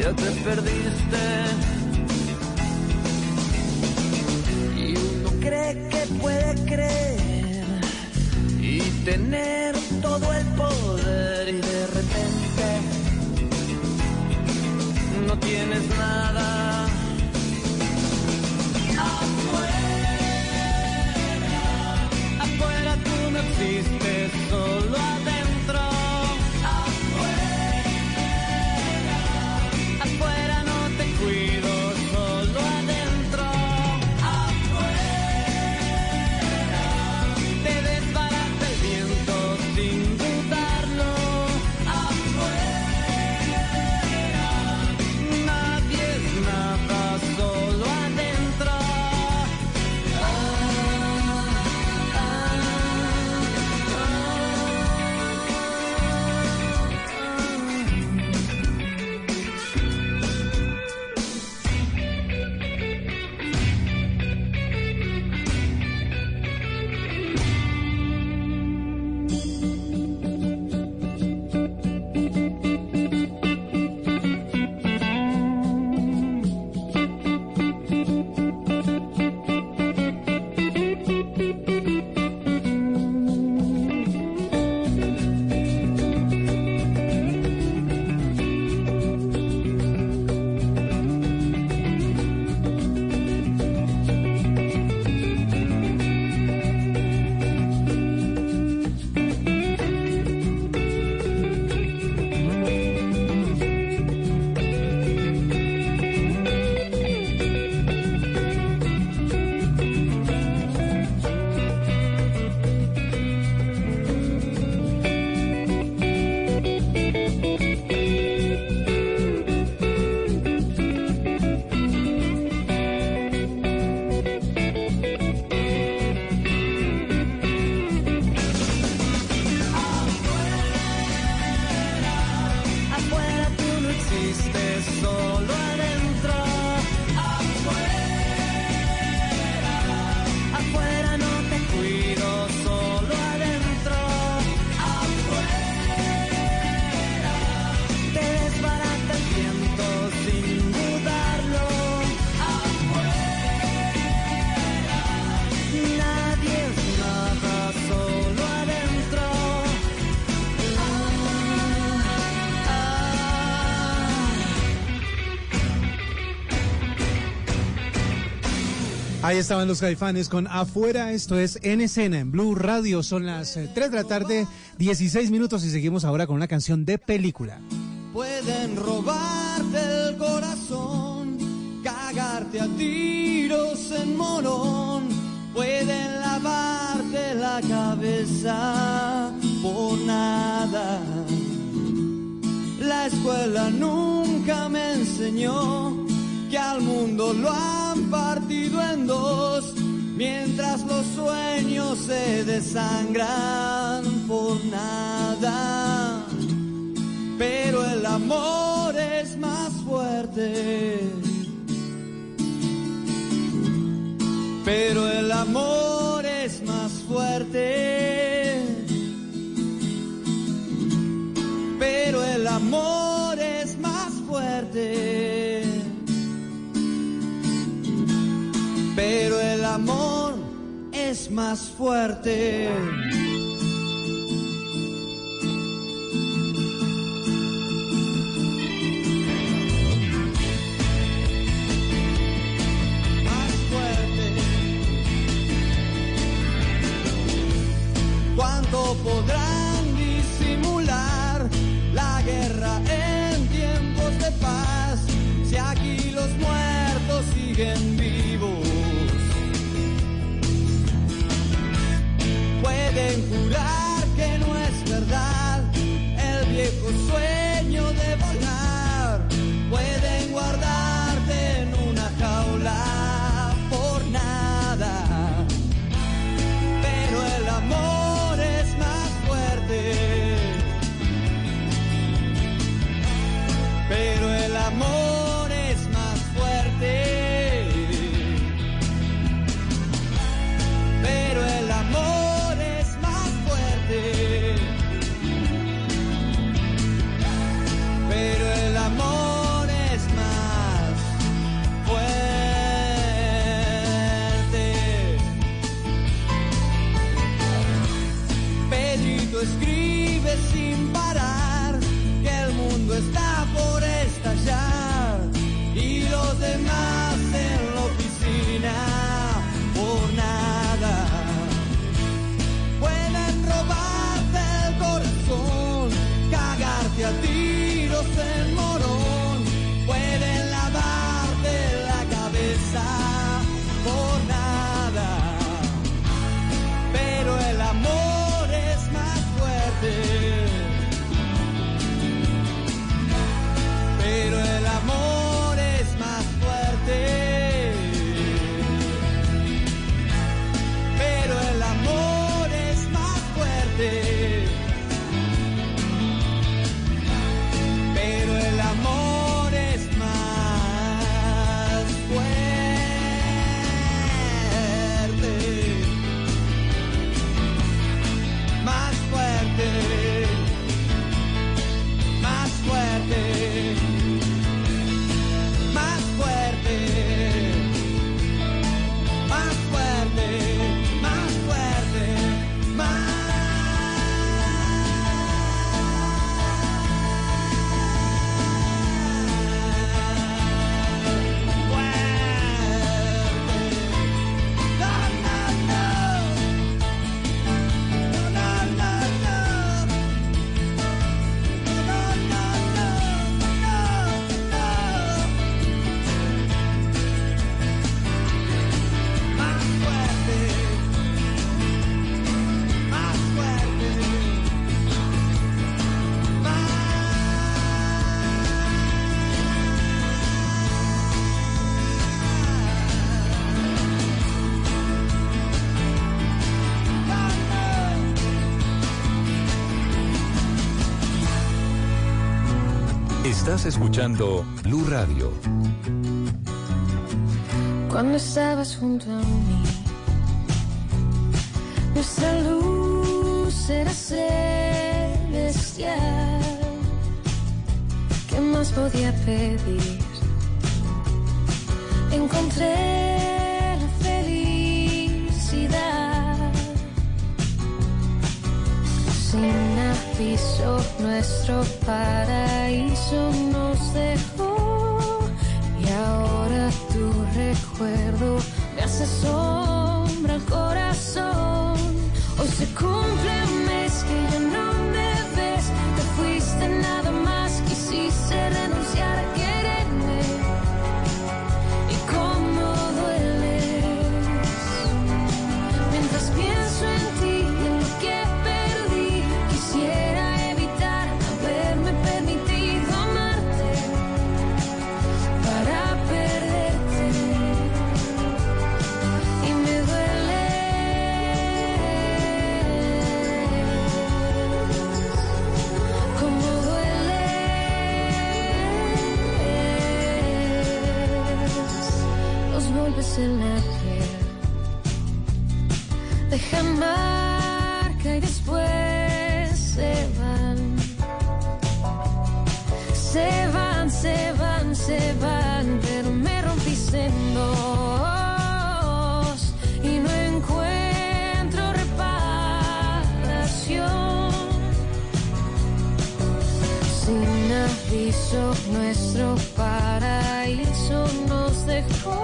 ya te perdiste. Y uno cree que puede creer y tener todo el poder y de repente no tienes nada. the Ahí estaban los caifanes con Afuera, esto es En Escena, en Blue Radio. Son las eh, 3 de la tarde, 16 minutos y seguimos ahora con una canción de película. Pueden robarte el corazón, cagarte a tiros en morón, pueden lavarte la cabeza por nada. La escuela nunca me enseñó que al mundo lo han mientras los sueños se desangran por nada. Pero el amor es más fuerte. Pero el amor más fuerte. Escuchando Blue Radio. Cuando estabas junto a mí, nuestra luz era celestial. ¿Qué más podía pedir? Encontré nuestro paraíso nos dejó. se van. Se van, se van, se van, pero me rompí en dos y no encuentro reparación. Sin aviso, nuestro paraíso nos dejó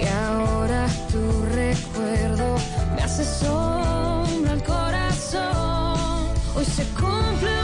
y ahora tu recuerdo me hace sol corazón. Hoy se cumple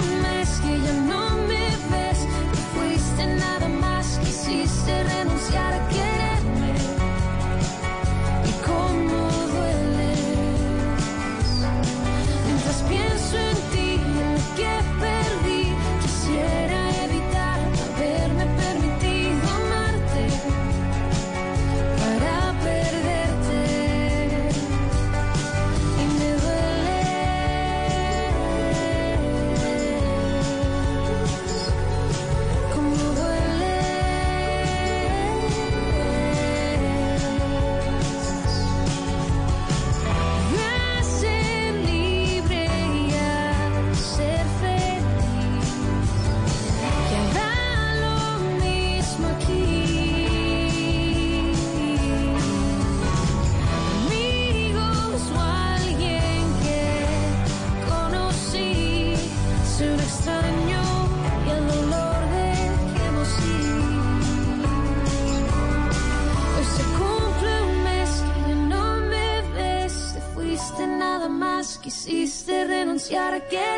gotta get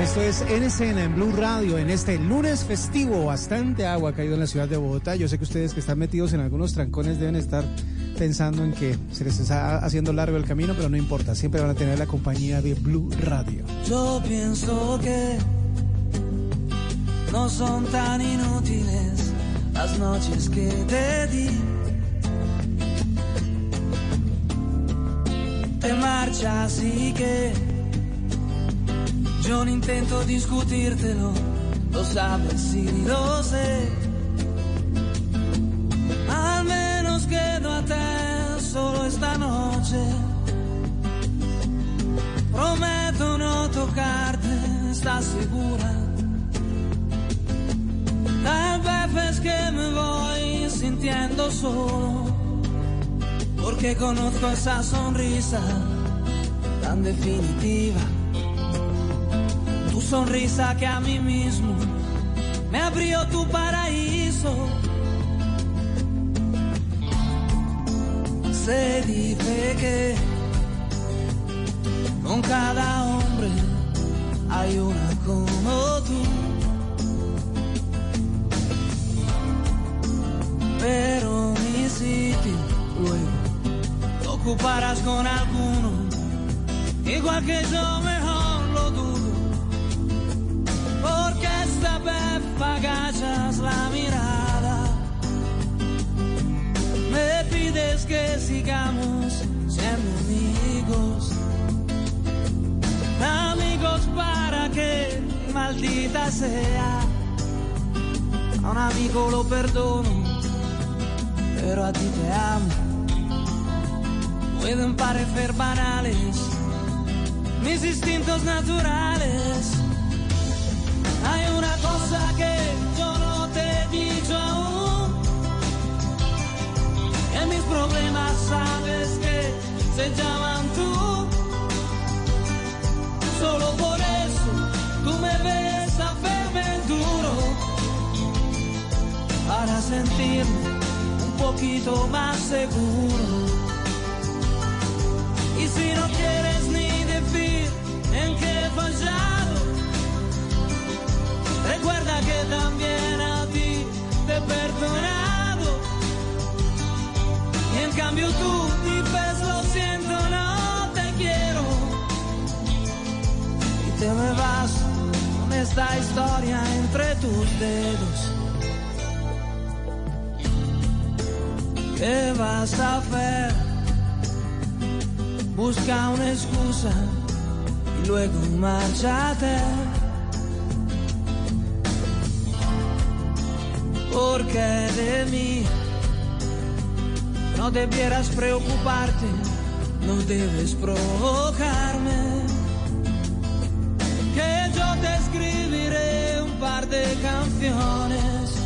Esto es En Escena, en Blue Radio, en este lunes festivo. Bastante agua ha caído en la ciudad de Bogotá. Yo sé que ustedes que están metidos en algunos trancones deben estar pensando en que se les está haciendo largo el camino, pero no importa. Siempre van a tener la compañía de Blue Radio. Yo pienso que no son tan inútiles las noches que te di. Te marchas y que yo no intento discutírtelo, lo sabes y lo sé. Al menos quedo a te solo esta noche. Prometo no tocarte, ¿estás segura? Tal vez es que me voy sintiendo solo, porque conozco esa sonrisa tan definitiva. Tu sonrisa que a mí mismo me abrió tu paraíso. Se dice que con cada hombre hay una como tú. Pero mi sitio luego lo ocuparás con alguno, igual que yo mejor lo dudo. Porque esta vez la mirada, me pides que sigamos siendo amigos. Amigos para que maldita sea. A un amigo lo perdono, pero a ti te amo. Pueden parecer banales mis instintos naturales. Hay una cosa que yo no te he dicho aún. En mis problemas sabes que se llaman tú. Solo por eso tú me ves a verme duro. Para sentirme un poquito más seguro. Y si no quieres Recuerda que también a ti te he perdonado. Y en cambio tú dices lo siento, no te quiero. Y te me vas con esta historia entre tus dedos. ¿Qué vas a hacer? Busca una excusa luego márchate. Porque de mí no debieras preocuparte, no debes provocarme. Que yo te escribiré un par de canciones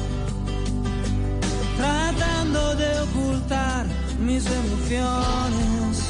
tratando de ocultar mis emociones,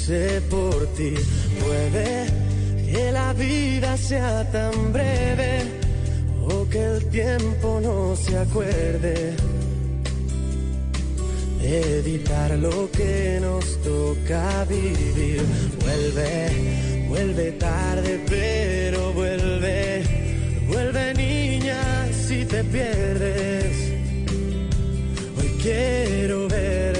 Compuse por ti. Puede que la vida sea tan breve o que el tiempo no se acuerde de editar lo que nos toca vivir. Vuelve, vuelve tarde, pero vuelve, vuelve niña si te pierdes. Hoy quiero verte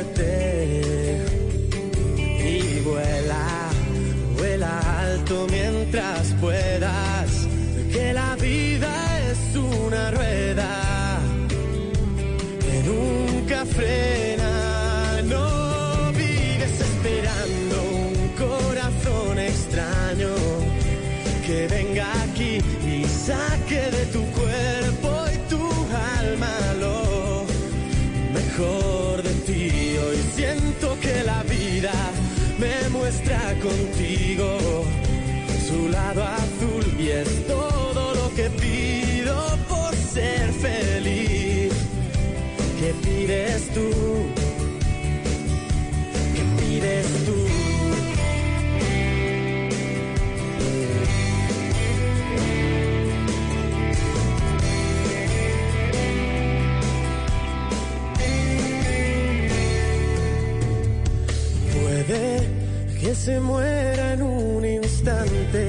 frena. No vives esperando un corazón extraño que venga aquí y saque de tu cuerpo y tu alma lo mejor de ti. Hoy siento que la vida me muestra contigo su lado azul y es se muera en un instante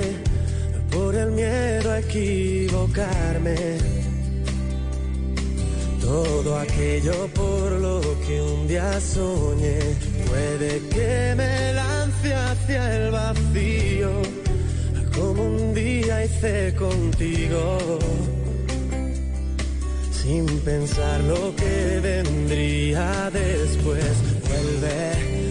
por el miedo a equivocarme. Todo aquello por lo que un día soñé puede que me lance hacia el vacío, como un día hice contigo, sin pensar lo que vendría después. Vuelve,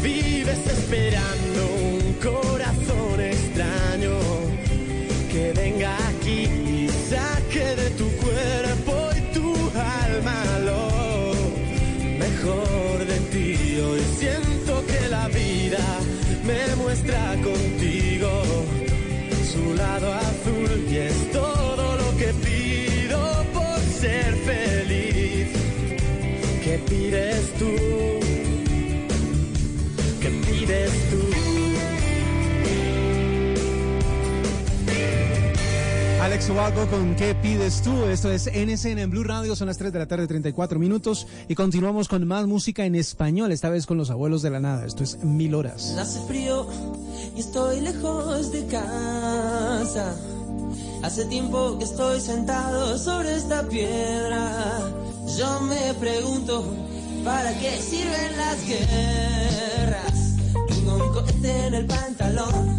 Vives esperando Alex Ubago con ¿Qué pides tú? Esto es NSN en Blue Radio, son las 3 de la tarde, 34 minutos y continuamos con más música en español, esta vez con los abuelos de la nada. Esto es Mil Horas. Hace frío y estoy lejos de casa. Hace tiempo que estoy sentado sobre esta piedra. Yo me pregunto, ¿para qué sirven las guerras? Tengo un cohete en el pantalón.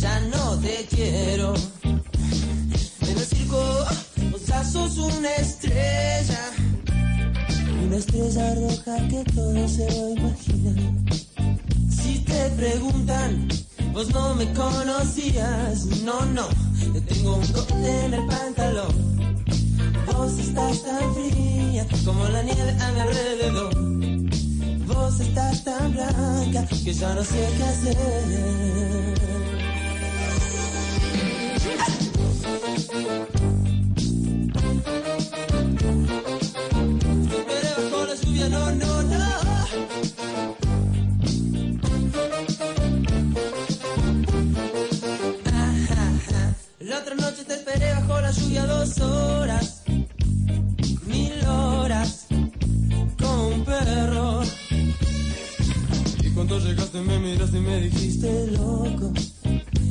ya no te quiero. En el circo, o sea, sos una estrella, una estrella roja que todo se lo imagina. Si te preguntan, vos no me conocías, no, no, te tengo un corte en el pantalón. Vos estás tan fría como la nieve a mi alrededor. Vos estás tan blanca que ya no sé qué hacer. Me miraste y me dijiste, loco,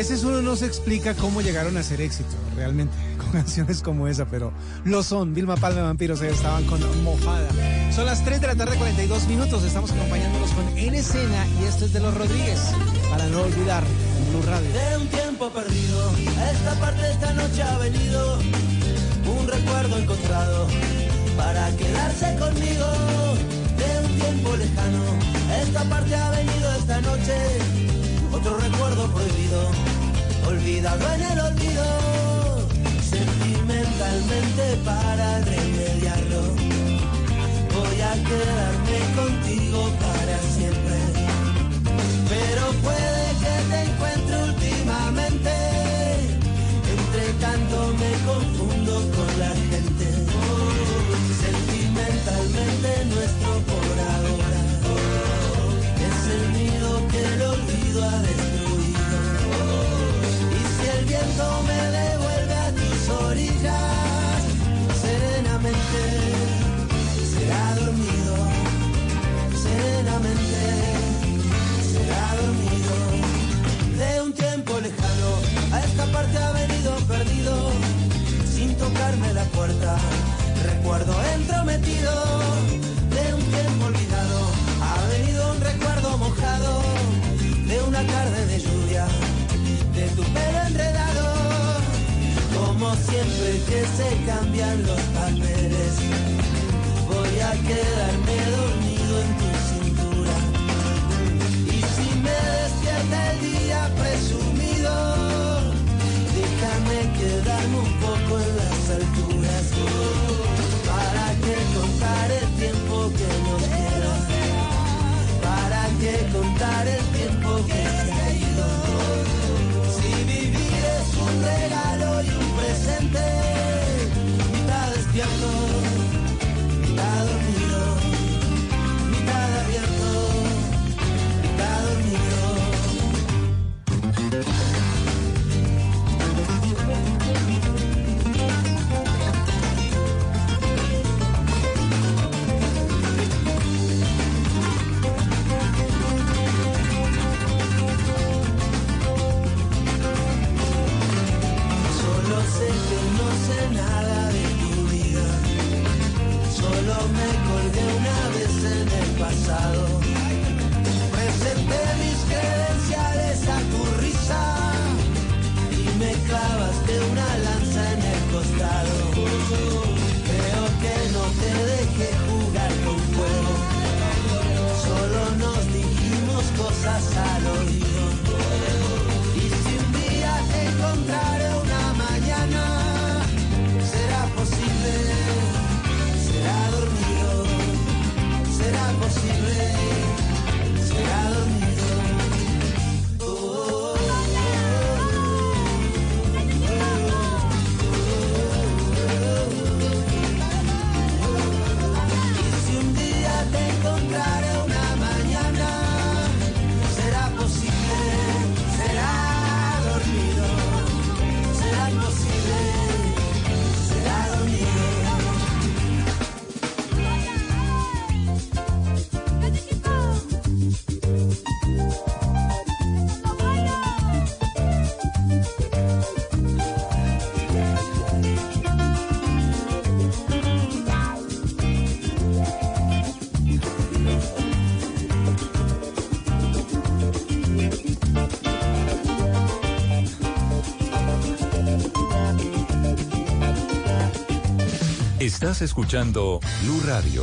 Veces uno no se explica cómo llegaron a ser éxito, realmente, con canciones como esa, pero lo son. Vilma Palma Vampiros estaban con Mojada. Son las 3 de la tarde, 42 minutos. Estamos acompañándolos con En Escena y esto es de los Rodríguez, para no olvidar, Blue Radio. De un tiempo perdido, esta parte de esta noche ha venido un recuerdo encontrado para quedarse conmigo. De un tiempo lejano, esta parte ha venido esta noche otro recuerdo prohibido, olvidado en el olvido, sentimentalmente para remediarlo. Voy a quedarme contigo para siempre, pero puede que te encuentre últimamente. Entre tanto me confundo con la gente, sentimentalmente nuestro Y si el viento me devuelve a tus orillas, serenamente será dormido, serenamente será dormido. De un tiempo lejano a esta parte ha venido perdido, sin tocarme la puerta. Recuerdo entrometido siempre que se cambian los papeles. Voy a quedarme dormido en tu cintura. Y si me despierta el día presumido, déjame quedarme Estás escuchando Blue Radio.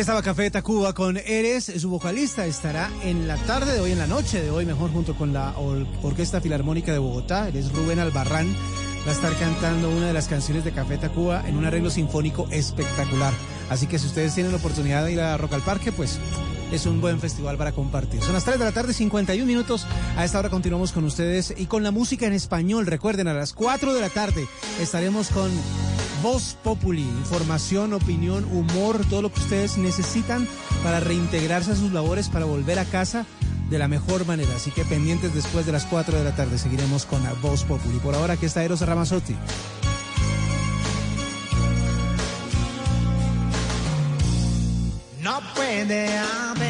Estaba Café Tacuba con Eres, su vocalista estará en la tarde de hoy, en la noche de hoy, mejor junto con la Or- Orquesta Filarmónica de Bogotá, él es Rubén Albarrán, va a estar cantando una de las canciones de Café Tacuba en un arreglo sinfónico espectacular. Así que si ustedes tienen la oportunidad de ir a Rock al Parque, pues es un buen festival para compartir. Son las 3 de la tarde, 51 minutos. A esta hora continuamos con ustedes y con la música en español. Recuerden, a las 4 de la tarde estaremos con Voz Populi, información, opinión, humor, todo lo que ustedes necesitan para reintegrarse a sus labores, para volver a casa de la mejor manera. Así que pendientes después de las 4 de la tarde seguiremos con la Voz Populi. Por ahora aquí está Eros Ramazzotti. No puede haber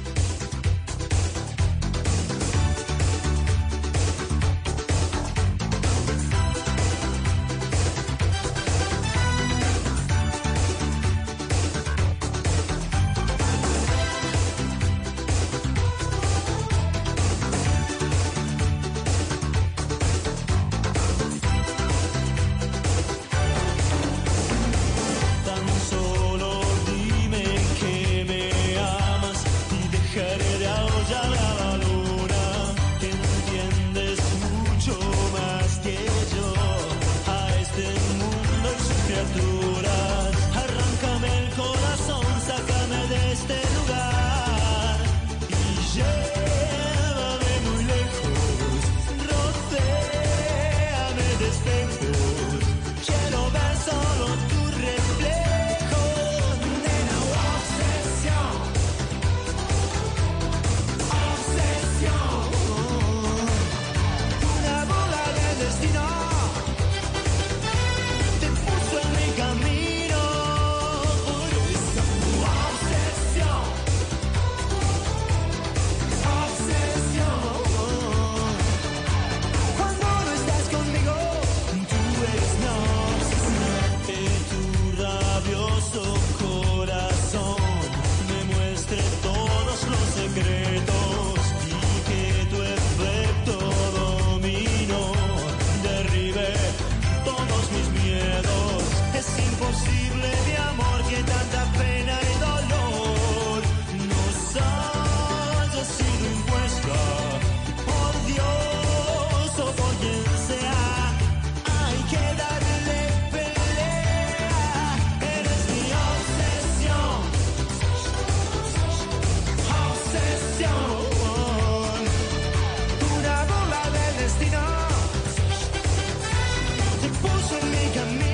Puso en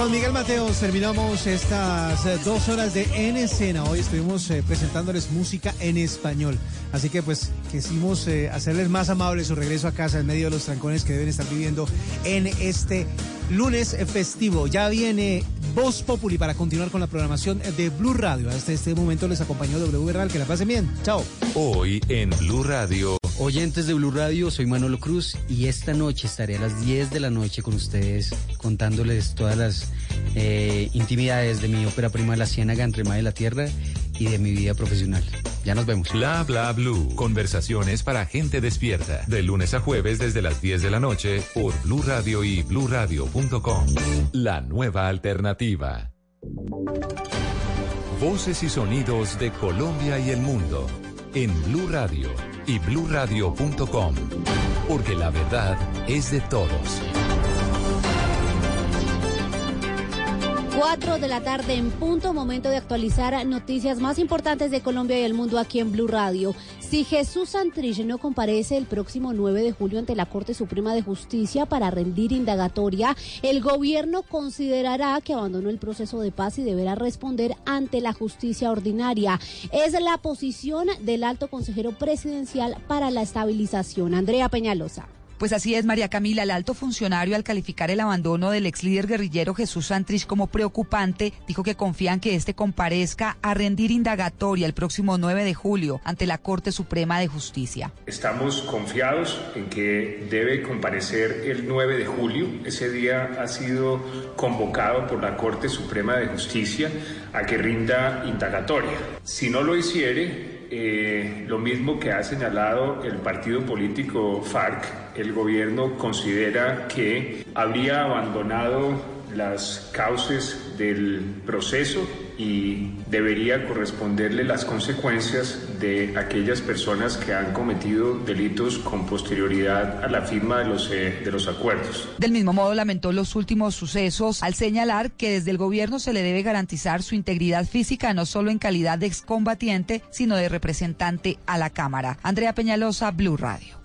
con Miguel Mateos terminamos estas eh, dos horas de En Escena. Hoy estuvimos eh, presentándoles música en español. Así que pues quisimos eh, hacerles más amable su regreso a casa en medio de los trancones que deben estar viviendo en este lunes festivo. Ya viene Voz Populi para continuar con la programación de Blue Radio. Hasta este momento les acompañó W Real. Que la pasen bien. Chao. Hoy en Blue Radio. Oyentes de Blue Radio, soy Manolo Cruz y esta noche estaré a las 10 de la noche con ustedes contándoles todas las eh, intimidades de mi ópera prima La Ciénaga entre Mar y la Tierra y de mi vida profesional. Ya nos vemos. Bla bla blue. Conversaciones para gente despierta. De lunes a jueves desde las 10 de la noche por Blue Radio y bluradio.com. La nueva alternativa. Voces y sonidos de Colombia y el mundo en Blue Radio y bluradio.com. Porque la verdad es de todos. 4 de la tarde en punto, momento de actualizar noticias más importantes de Colombia y el mundo aquí en Blue Radio. Si Jesús Santrich no comparece el próximo 9 de julio ante la Corte Suprema de Justicia para rendir indagatoria, el gobierno considerará que abandonó el proceso de paz y deberá responder ante la justicia ordinaria. Es la posición del alto consejero presidencial para la estabilización, Andrea Peñalosa. Pues así es, María Camila. El alto funcionario, al calificar el abandono del ex líder guerrillero Jesús Santrich como preocupante, dijo que confían que este comparezca a rendir indagatoria el próximo 9 de julio ante la Corte Suprema de Justicia. Estamos confiados en que debe comparecer el 9 de julio. Ese día ha sido convocado por la Corte Suprema de Justicia a que rinda indagatoria. Si no lo hiciere, eh, lo mismo que ha señalado el partido político FARC, el gobierno considera que habría abandonado las causas del proceso y debería corresponderle las consecuencias de aquellas personas que han cometido delitos con posterioridad a la firma de los, eh, de los acuerdos. Del mismo modo lamentó los últimos sucesos al señalar que desde el gobierno se le debe garantizar su integridad física no solo en calidad de excombatiente, sino de representante a la Cámara. Andrea Peñalosa, Blue Radio.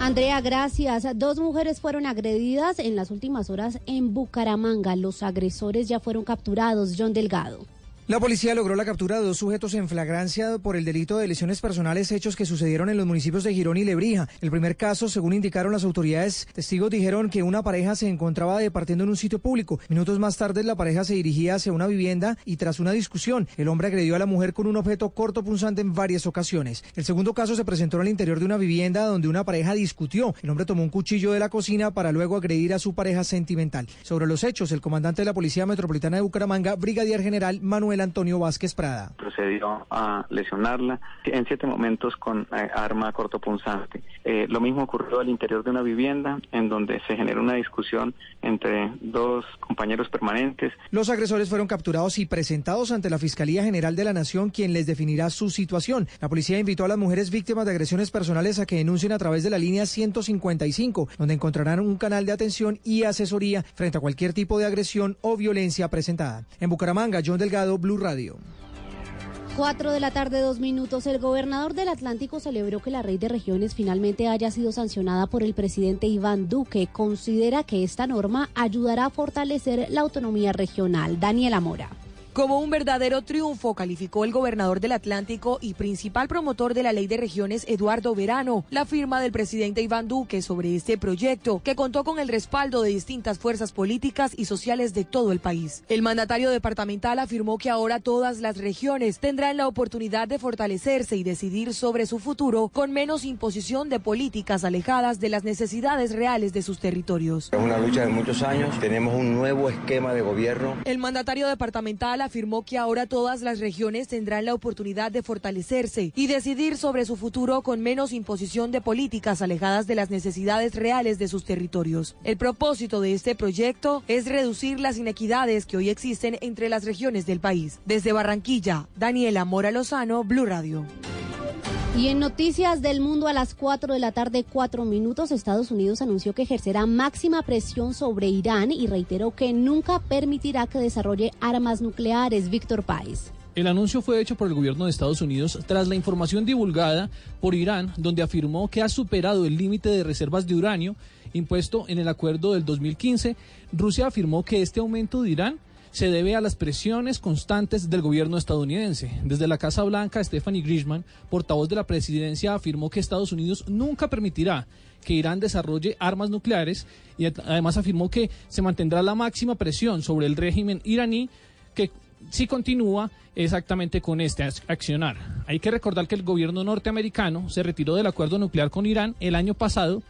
Andrea, gracias. Dos mujeres fueron agredidas en las últimas horas en Bucaramanga. Los agresores ya fueron capturados. John Delgado. La policía logró la captura de dos sujetos en flagrancia por el delito de lesiones personales hechos que sucedieron en los municipios de Girón y Lebrija. El primer caso, según indicaron las autoridades, testigos dijeron que una pareja se encontraba departiendo en un sitio público. Minutos más tarde, la pareja se dirigía hacia una vivienda y tras una discusión, el hombre agredió a la mujer con un objeto corto punzante en varias ocasiones. El segundo caso se presentó al interior de una vivienda donde una pareja discutió. El hombre tomó un cuchillo de la cocina para luego agredir a su pareja sentimental. Sobre los hechos, el comandante de la Policía Metropolitana de Bucaramanga, Brigadier General Manuel Antonio Vázquez Prada. Procedió a lesionarla en siete momentos con eh, arma cortopunzante. Eh, lo mismo ocurrió al interior de una vivienda en donde se generó una discusión entre dos compañeros permanentes. Los agresores fueron capturados y presentados ante la Fiscalía General de la Nación, quien les definirá su situación. La policía invitó a las mujeres víctimas de agresiones personales a que denuncien a través de la línea 155, donde encontrarán un canal de atención y asesoría frente a cualquier tipo de agresión o violencia presentada. En Bucaramanga, John Delgado, Blue Radio. 4 de la tarde, dos minutos. El gobernador del Atlántico celebró que la Ley de Regiones finalmente haya sido sancionada por el presidente Iván Duque. Considera que esta norma ayudará a fortalecer la autonomía regional. Daniela Mora. Como un verdadero triunfo calificó el gobernador del Atlántico y principal promotor de la ley de regiones Eduardo Verano la firma del presidente Iván Duque sobre este proyecto que contó con el respaldo de distintas fuerzas políticas y sociales de todo el país. El mandatario departamental afirmó que ahora todas las regiones tendrán la oportunidad de fortalecerse y decidir sobre su futuro con menos imposición de políticas alejadas de las necesidades reales de sus territorios. Es una lucha de muchos años, tenemos un nuevo esquema de gobierno. El mandatario departamental afirmó que ahora todas las regiones tendrán la oportunidad de fortalecerse y decidir sobre su futuro con menos imposición de políticas alejadas de las necesidades reales de sus territorios. El propósito de este proyecto es reducir las inequidades que hoy existen entre las regiones del país. Desde Barranquilla, Daniela Mora Lozano, Blue Radio. Y en noticias del mundo a las 4 de la tarde, 4 minutos, Estados Unidos anunció que ejercerá máxima presión sobre Irán y reiteró que nunca permitirá que desarrolle armas nucleares. Víctor Páez. El anuncio fue hecho por el gobierno de Estados Unidos tras la información divulgada por Irán, donde afirmó que ha superado el límite de reservas de uranio impuesto en el acuerdo del 2015. Rusia afirmó que este aumento de Irán se debe a las presiones constantes del gobierno estadounidense. Desde la Casa Blanca, Stephanie Grishman, portavoz de la presidencia, afirmó que Estados Unidos nunca permitirá que Irán desarrolle armas nucleares y además afirmó que se mantendrá la máxima presión sobre el régimen iraní que si continúa exactamente con este accionar. Hay que recordar que el gobierno norteamericano se retiró del acuerdo nuclear con Irán el año pasado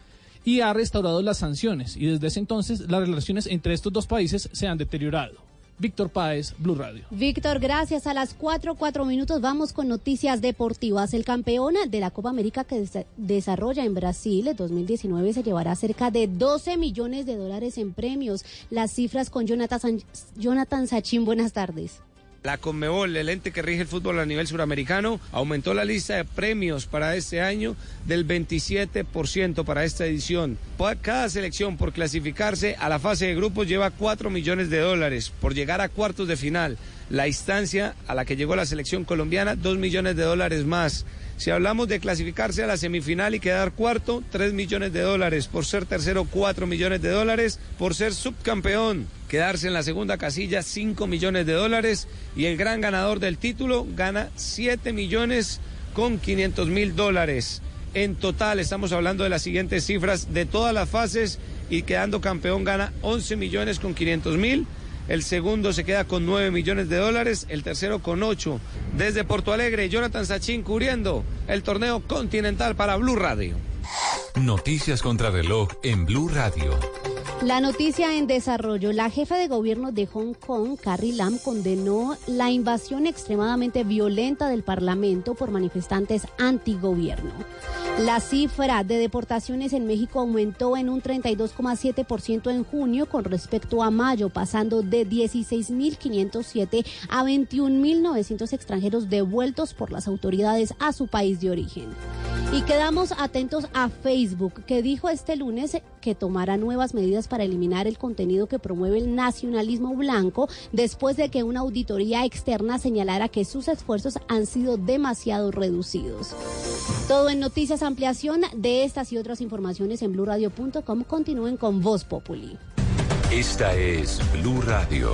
y ha restaurado las sanciones y desde ese entonces las relaciones entre estos dos países se han deteriorado. Víctor Páez, Blue Radio. Víctor, gracias. A las 4, 4 minutos vamos con noticias deportivas. El campeón de la Copa América que se desarrolla en Brasil en 2019 se llevará cerca de 12 millones de dólares en premios. Las cifras con Jonathan, Jonathan Sachin. Buenas tardes. La Conmebol, el ente que rige el fútbol a nivel suramericano, aumentó la lista de premios para este año del 27% para esta edición. Cada selección por clasificarse a la fase de grupos lleva 4 millones de dólares. Por llegar a cuartos de final, la instancia a la que llegó la selección colombiana, 2 millones de dólares más. Si hablamos de clasificarse a la semifinal y quedar cuarto, 3 millones de dólares. Por ser tercero, 4 millones de dólares. Por ser subcampeón, quedarse en la segunda casilla, 5 millones de dólares. Y el gran ganador del título gana 7 millones con 500 mil dólares. En total estamos hablando de las siguientes cifras de todas las fases y quedando campeón gana 11 millones con 500 mil. El segundo se queda con 9 millones de dólares, el tercero con 8. Desde Porto Alegre, Jonathan Sachin cubriendo el torneo continental para Blue Radio. Noticias contra reloj en Blue Radio. La noticia en desarrollo. La jefa de gobierno de Hong Kong, Carrie Lam, condenó la invasión extremadamente violenta del Parlamento por manifestantes antigobierno. La cifra de deportaciones en México aumentó en un 32,7% en junio con respecto a mayo, pasando de 16.507 a 21.900 extranjeros devueltos por las autoridades a su país de origen. Y quedamos atentos a Facebook, que dijo este lunes que tomará nuevas medidas para eliminar el contenido que promueve el nacionalismo blanco después de que una auditoría externa señalara que sus esfuerzos han sido demasiado reducidos. Todo en noticias, ampliación de estas y otras informaciones en blurradio.com. Continúen con Voz Populi. Esta es Blue Radio.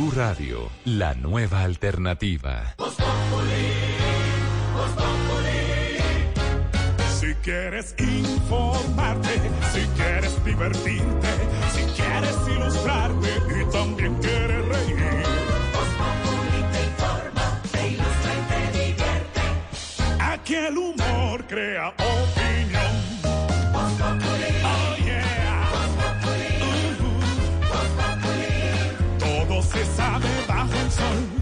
Blue Radio, la nueva alternativa. Si quieres informarte, si quieres divertirte, si quieres ilustrarte y también quieres reír. te informa, te ilustra y te divierte. Aquí el humor crea opinión.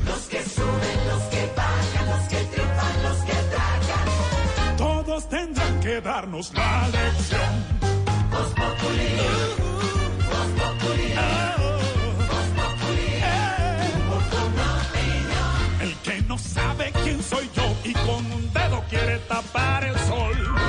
Los que suben, los que bajan, los que triunfan, los que tragan. Todos tendrán que darnos la lección. El que no sabe quién soy yo y con un dedo quiere tapar el sol.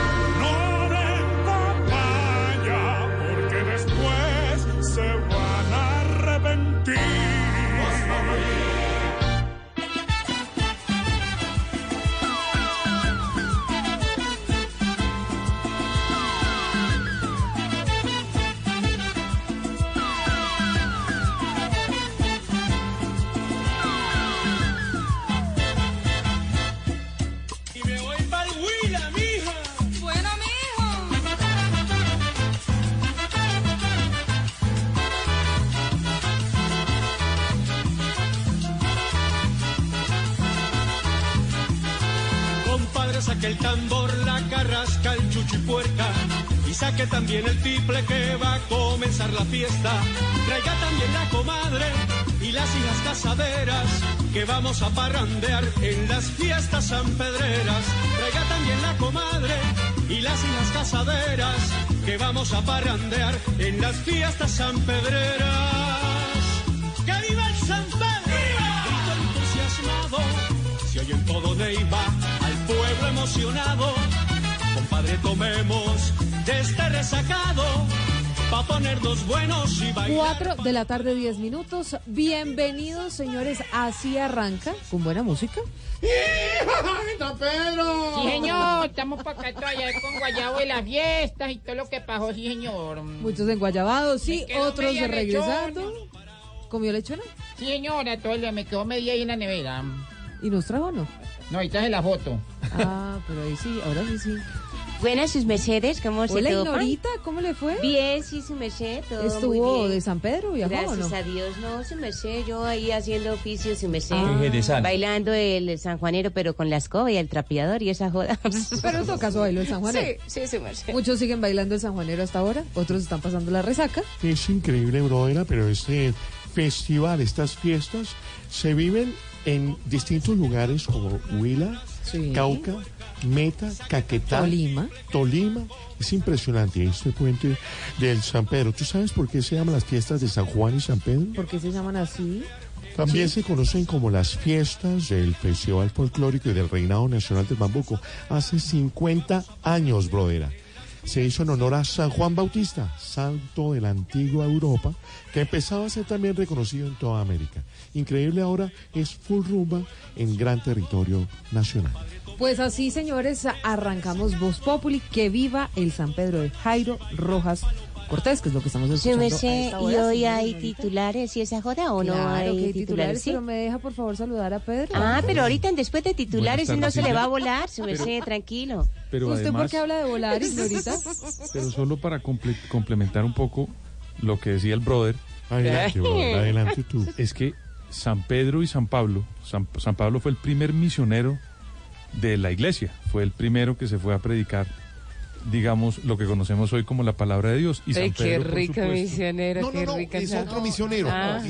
Saque el tambor, la carrasca, el chucho y. Y saque también el tiple que va a comenzar la fiesta. Traiga también la comadre y las hijas casaderas que vamos a parrandear en las fiestas sanpedreras. Traiga también la comadre y las hijas casaderas que vamos a parrandear en las fiestas sanpedreras. Emocionado. Compadre, tomemos de este resacado pa' ponernos buenos y bailar. 4 de la tarde, 10 minutos. Bienvenidos, señores. Así arranca, con buena música. ¡Don Pedro! Sí, señor, estamos para acá todavía con Guayabo y las fiestas y todo lo que pasó, sí, señor. Muchos enguayabados, sí, otros regresando. ¿Comió lechona? Sí, señora, todo el día me quedó media ahí en la nevera. ¿Y nos trajo o no? No, ahí traje la foto. Ah, pero ahí sí, ahora sí, sí. Buenas sus mercedes, ¿cómo se Hola, topan? Ignorita, ¿cómo le fue? Bien, sí, su merced, todo ¿Estuvo muy bien. de San Pedro, viajó o Gracias no? a Dios, no, su merced, yo ahí haciendo oficio, su merced. Ah. Bailando el sanjuanero, pero con la escoba y el trapeador y esa joda. Pero en todo caso bailó el San Juanero. Sí, sí, su merced. Muchos siguen bailando el San Juanero hasta ahora, otros están pasando la resaca. Es increíble, brother, pero este festival, estas fiestas, se viven en distintos lugares como Huila, Sí. Cauca, Meta, Caquetá, Tolima. Tolima. Es impresionante este puente del San Pedro. ¿Tú sabes por qué se llaman las fiestas de San Juan y San Pedro? ¿Por qué se llaman así? También se conocen como las fiestas del Festival Folclórico y del Reinado Nacional del Bambuco. Hace 50 años, brodera. Se hizo en honor a San Juan Bautista, santo de la antigua Europa, que empezaba a ser también reconocido en toda América. Increíble ahora es full rumba en gran territorio nacional. Pues así, señores, arrancamos Voz Populi. Que viva el San Pedro de Jairo Rojas Cortés, que es lo que estamos escuchando. merced, esta ¿y hoy hay titulares y esa joda o no hay que hay titulares? titulares, sí? pero me deja por favor saludar a Pedro. Ah, pero ahorita después de titulares Buenas no tardes, se le va a volar, su Pero- merced, tranquilo. Pero ¿Usted por además, qué habla de volar, Ignorita? pero solo para comple- complementar un poco lo que decía el brother. Adelante, brother, adelante tú. Es que San Pedro y San Pablo, San, San Pablo fue el primer misionero de la iglesia, fue el primero que se fue a predicar, digamos, lo que conocemos hoy como la palabra de Dios. Y San Ay, qué Pedro, por rico supuesto- misionero, No, qué no, rica es otro misionero. Ah.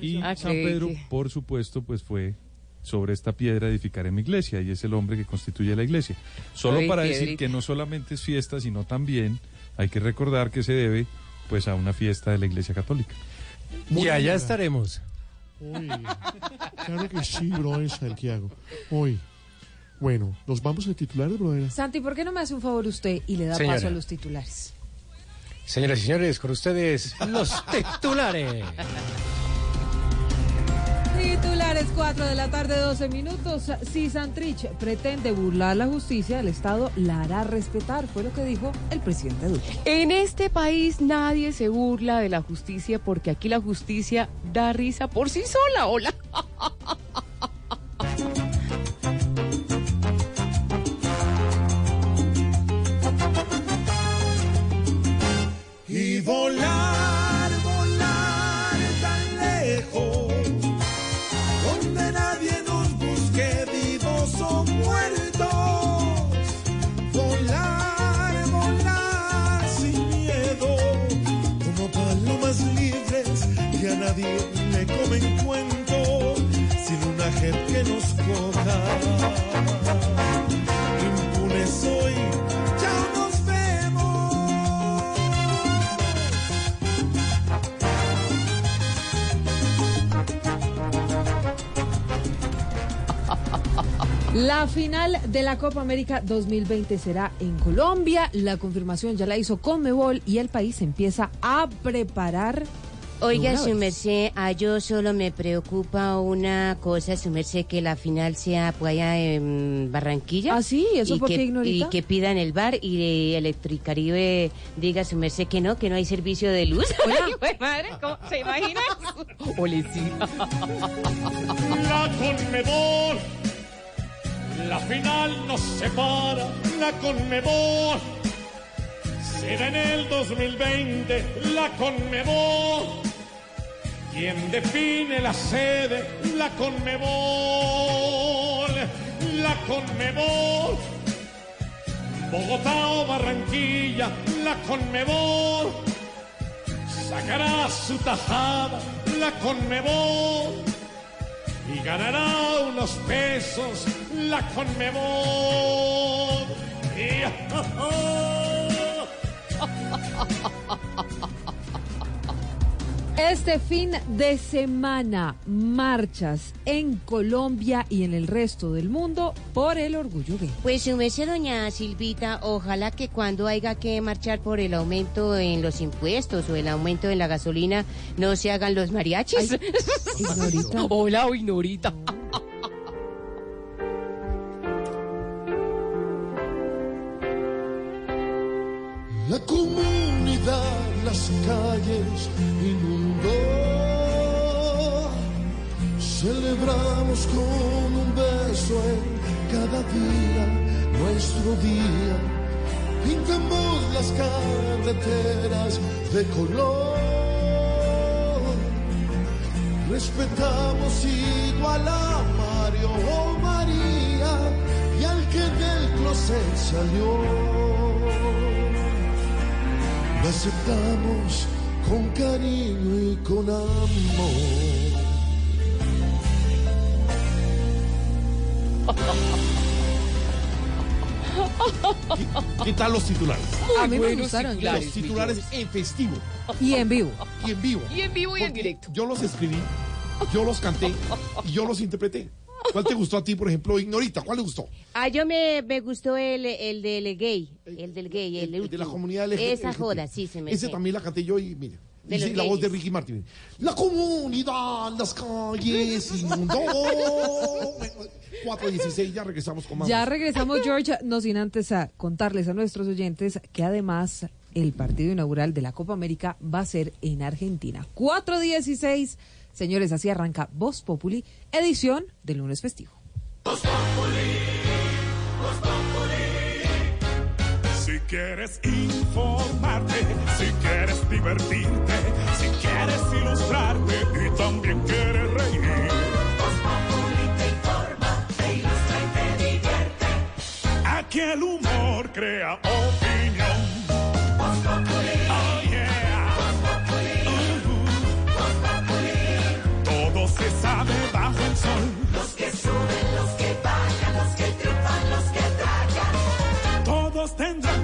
Y Ah, San Pedro, que- por supuesto, pues fue sobre esta piedra edificar en mi iglesia y es el hombre que constituye la iglesia. Solo Ay, para decir que no solamente es fiesta, sino también hay que recordar que se debe pues a una fiesta de la iglesia católica. Muy y allá bien. estaremos. Uy, claro que sí, brother Santiago. Hoy. Bueno, nos vamos a titulares, brother. Santi, ¿por qué no me hace un favor usted y le da Señora. paso a los titulares? Señoras y señores, con ustedes los titulares. Titulares 4 de la tarde, 12 minutos. Si Santrich pretende burlar la justicia, el Estado la hará respetar, fue lo que dijo el presidente Duque. En este país nadie se burla de la justicia porque aquí la justicia da risa por sí sola. Hola. Y volar, volar tan lejos, donde nadie nos busque vivos o muertos. Volar, volar sin miedo, como palomas libres que a nadie le comen cuento, sin una gente que nos coja. Impunes hoy, La final de la Copa América 2020 será en Colombia. La confirmación ya la hizo Conmebol y el país empieza a preparar. Oiga, su merced, a yo solo me preocupa una cosa, su merced, que la final sea pues allá en Barranquilla. Ah, sí, ¿eso y por que, qué, Ignorita? Y que pidan el bar y Electricaribe diga su merced que no, que no hay servicio de luz. Ay, güey, madre, ¿cómo se imagina? Ole, sí. La Conmebol, la final nos separa, la Conmebol. Será en el 2020 la Conmebol. Quien define la sede, la Conmebol. La Conmebol. Bogotá o Barranquilla, la Conmebol. Sacará su tajada, la Conmebol y ganará unos pesos la Conmebol. Este fin de semana, marchas en Colombia y en el resto del mundo por el orgullo gay. Pues su merced, doña Silvita, ojalá que cuando haya que marchar por el aumento en los impuestos o el aumento en la gasolina, no se hagan los mariachis. Ignorita. Hola, Ignorita. La comunidad, las calles inundó. Celebramos con un beso en cada día, nuestro día. Pintamos las carreteras de color. Respetamos igual a Mario o María y al que del closet salió. Lo aceptamos con cariño y con amor. ¿Qué tal los titulares? A mí me gustaron. Los titulares en festivo. Y en vivo. Y en vivo. Y en vivo y en directo. Yo los escribí, yo los canté y yo los interpreté. ¿Cuál te gustó a ti, por ejemplo, Ignorita? ¿Cuál le gustó? Ah, yo me, me gustó el, el del gay, el del gay, el, El de la comunidad LGBT. Esa joda, sí, se me Ese también la canté yo y mire. De los la voz de. Ricky Martin. La comunidad, las calles inundó. 4.16, ya regresamos con más. Ya regresamos, George, no sin antes a contarles a nuestros oyentes que además el partido inaugural de la Copa América va a ser en Argentina. 4.16, señores, así arranca Voz Populi, edición del lunes festivo. Si quieres informarte, si quieres divertirte, si quieres ilustrarte y también quieres reír. te informa, te ilustra y te divierte. Aquí el humor crea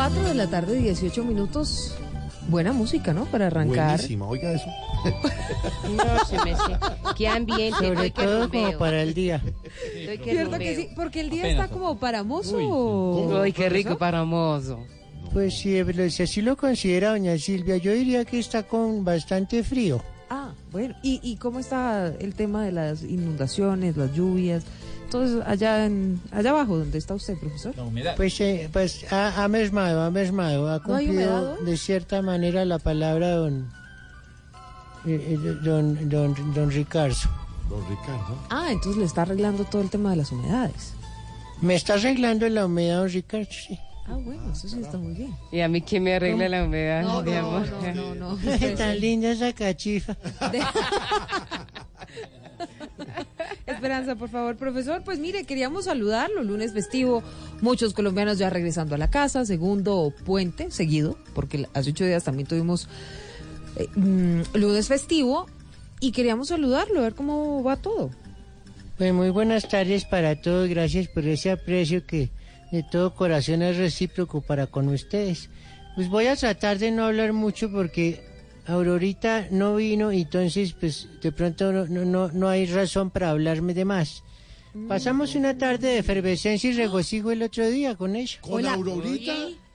4 de la tarde, 18 minutos. Buena música, ¿no? Para arrancar. Buenísima, oiga eso. No, se me sé. Qué ambiente. Sobre todo como para el día. Estoy Cierto que sí, porque el día está como para mozo. Ay, qué rico paramoso Pues sí, eh, si así lo considera doña Silvia, yo diría que está con bastante frío. Ah, bueno. ¿Y, y cómo está el tema de las inundaciones, las lluvias? Entonces, allá en, allá abajo, donde está usted, profesor? Pues, eh, pues ha, ha mermado, ha mermado, ha ¿No hay humedad cumplido de cierta manera la palabra don, eh, eh, don, don, don Ricardo. Don Ricardo. Ah, entonces le está arreglando todo el tema de las humedades. Me está arreglando la humedad, don Ricardo, sí. Ah, bueno, eso sí está muy bien. ¿Y a mí quién me arregla la humedad, No, mi no, amor? no, no, no. Tan linda esa cachifa. Esperanza, por favor, profesor. Pues mire, queríamos saludarlo, lunes festivo, muchos colombianos ya regresando a la casa, segundo puente seguido, porque hace ocho días también tuvimos eh, mm, lunes festivo, y queríamos saludarlo, a ver cómo va todo. Pues muy buenas tardes para todos, gracias por ese aprecio que de todo corazón es recíproco para con ustedes. Pues voy a tratar de no hablar mucho porque Aurorita no vino entonces pues de pronto no, no, no, no hay razón para hablarme de más. Pasamos una tarde de efervescencia y regocijo el otro día con ella. Hola.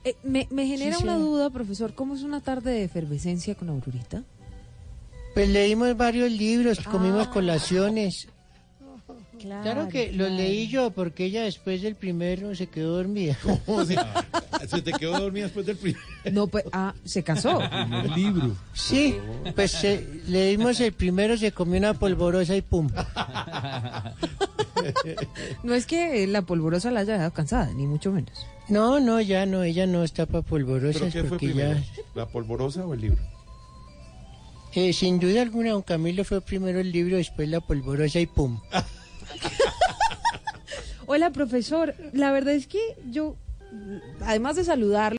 Eh, me, me genera Sí, una sí. duda, profesor, ¿cómo es una tarde de efervescencia con Aurorita? Pues leímos varios libros, comimos Ah. colaciones. Claro, que claro. lo leí yo porque ella después del primero se quedó dormida. ¿Cómo se, te quedó dormida después del primero? No, pues, ah, se casó. El libro. Sí, pues eh, leímos el primero, se comió una polvorosa y pum. No es que la polvorosa la haya dejado cansada, ni mucho menos. No, no, ya no, ella no está para polvorosas ¿Pero qué porque ya... ¿La polvorosa o el libro? Eh, sin duda alguna, don Camilo fue primero el libro, después la polvorosa y pum. Hola, profesor. La verdad es que yo, además de saludarlo,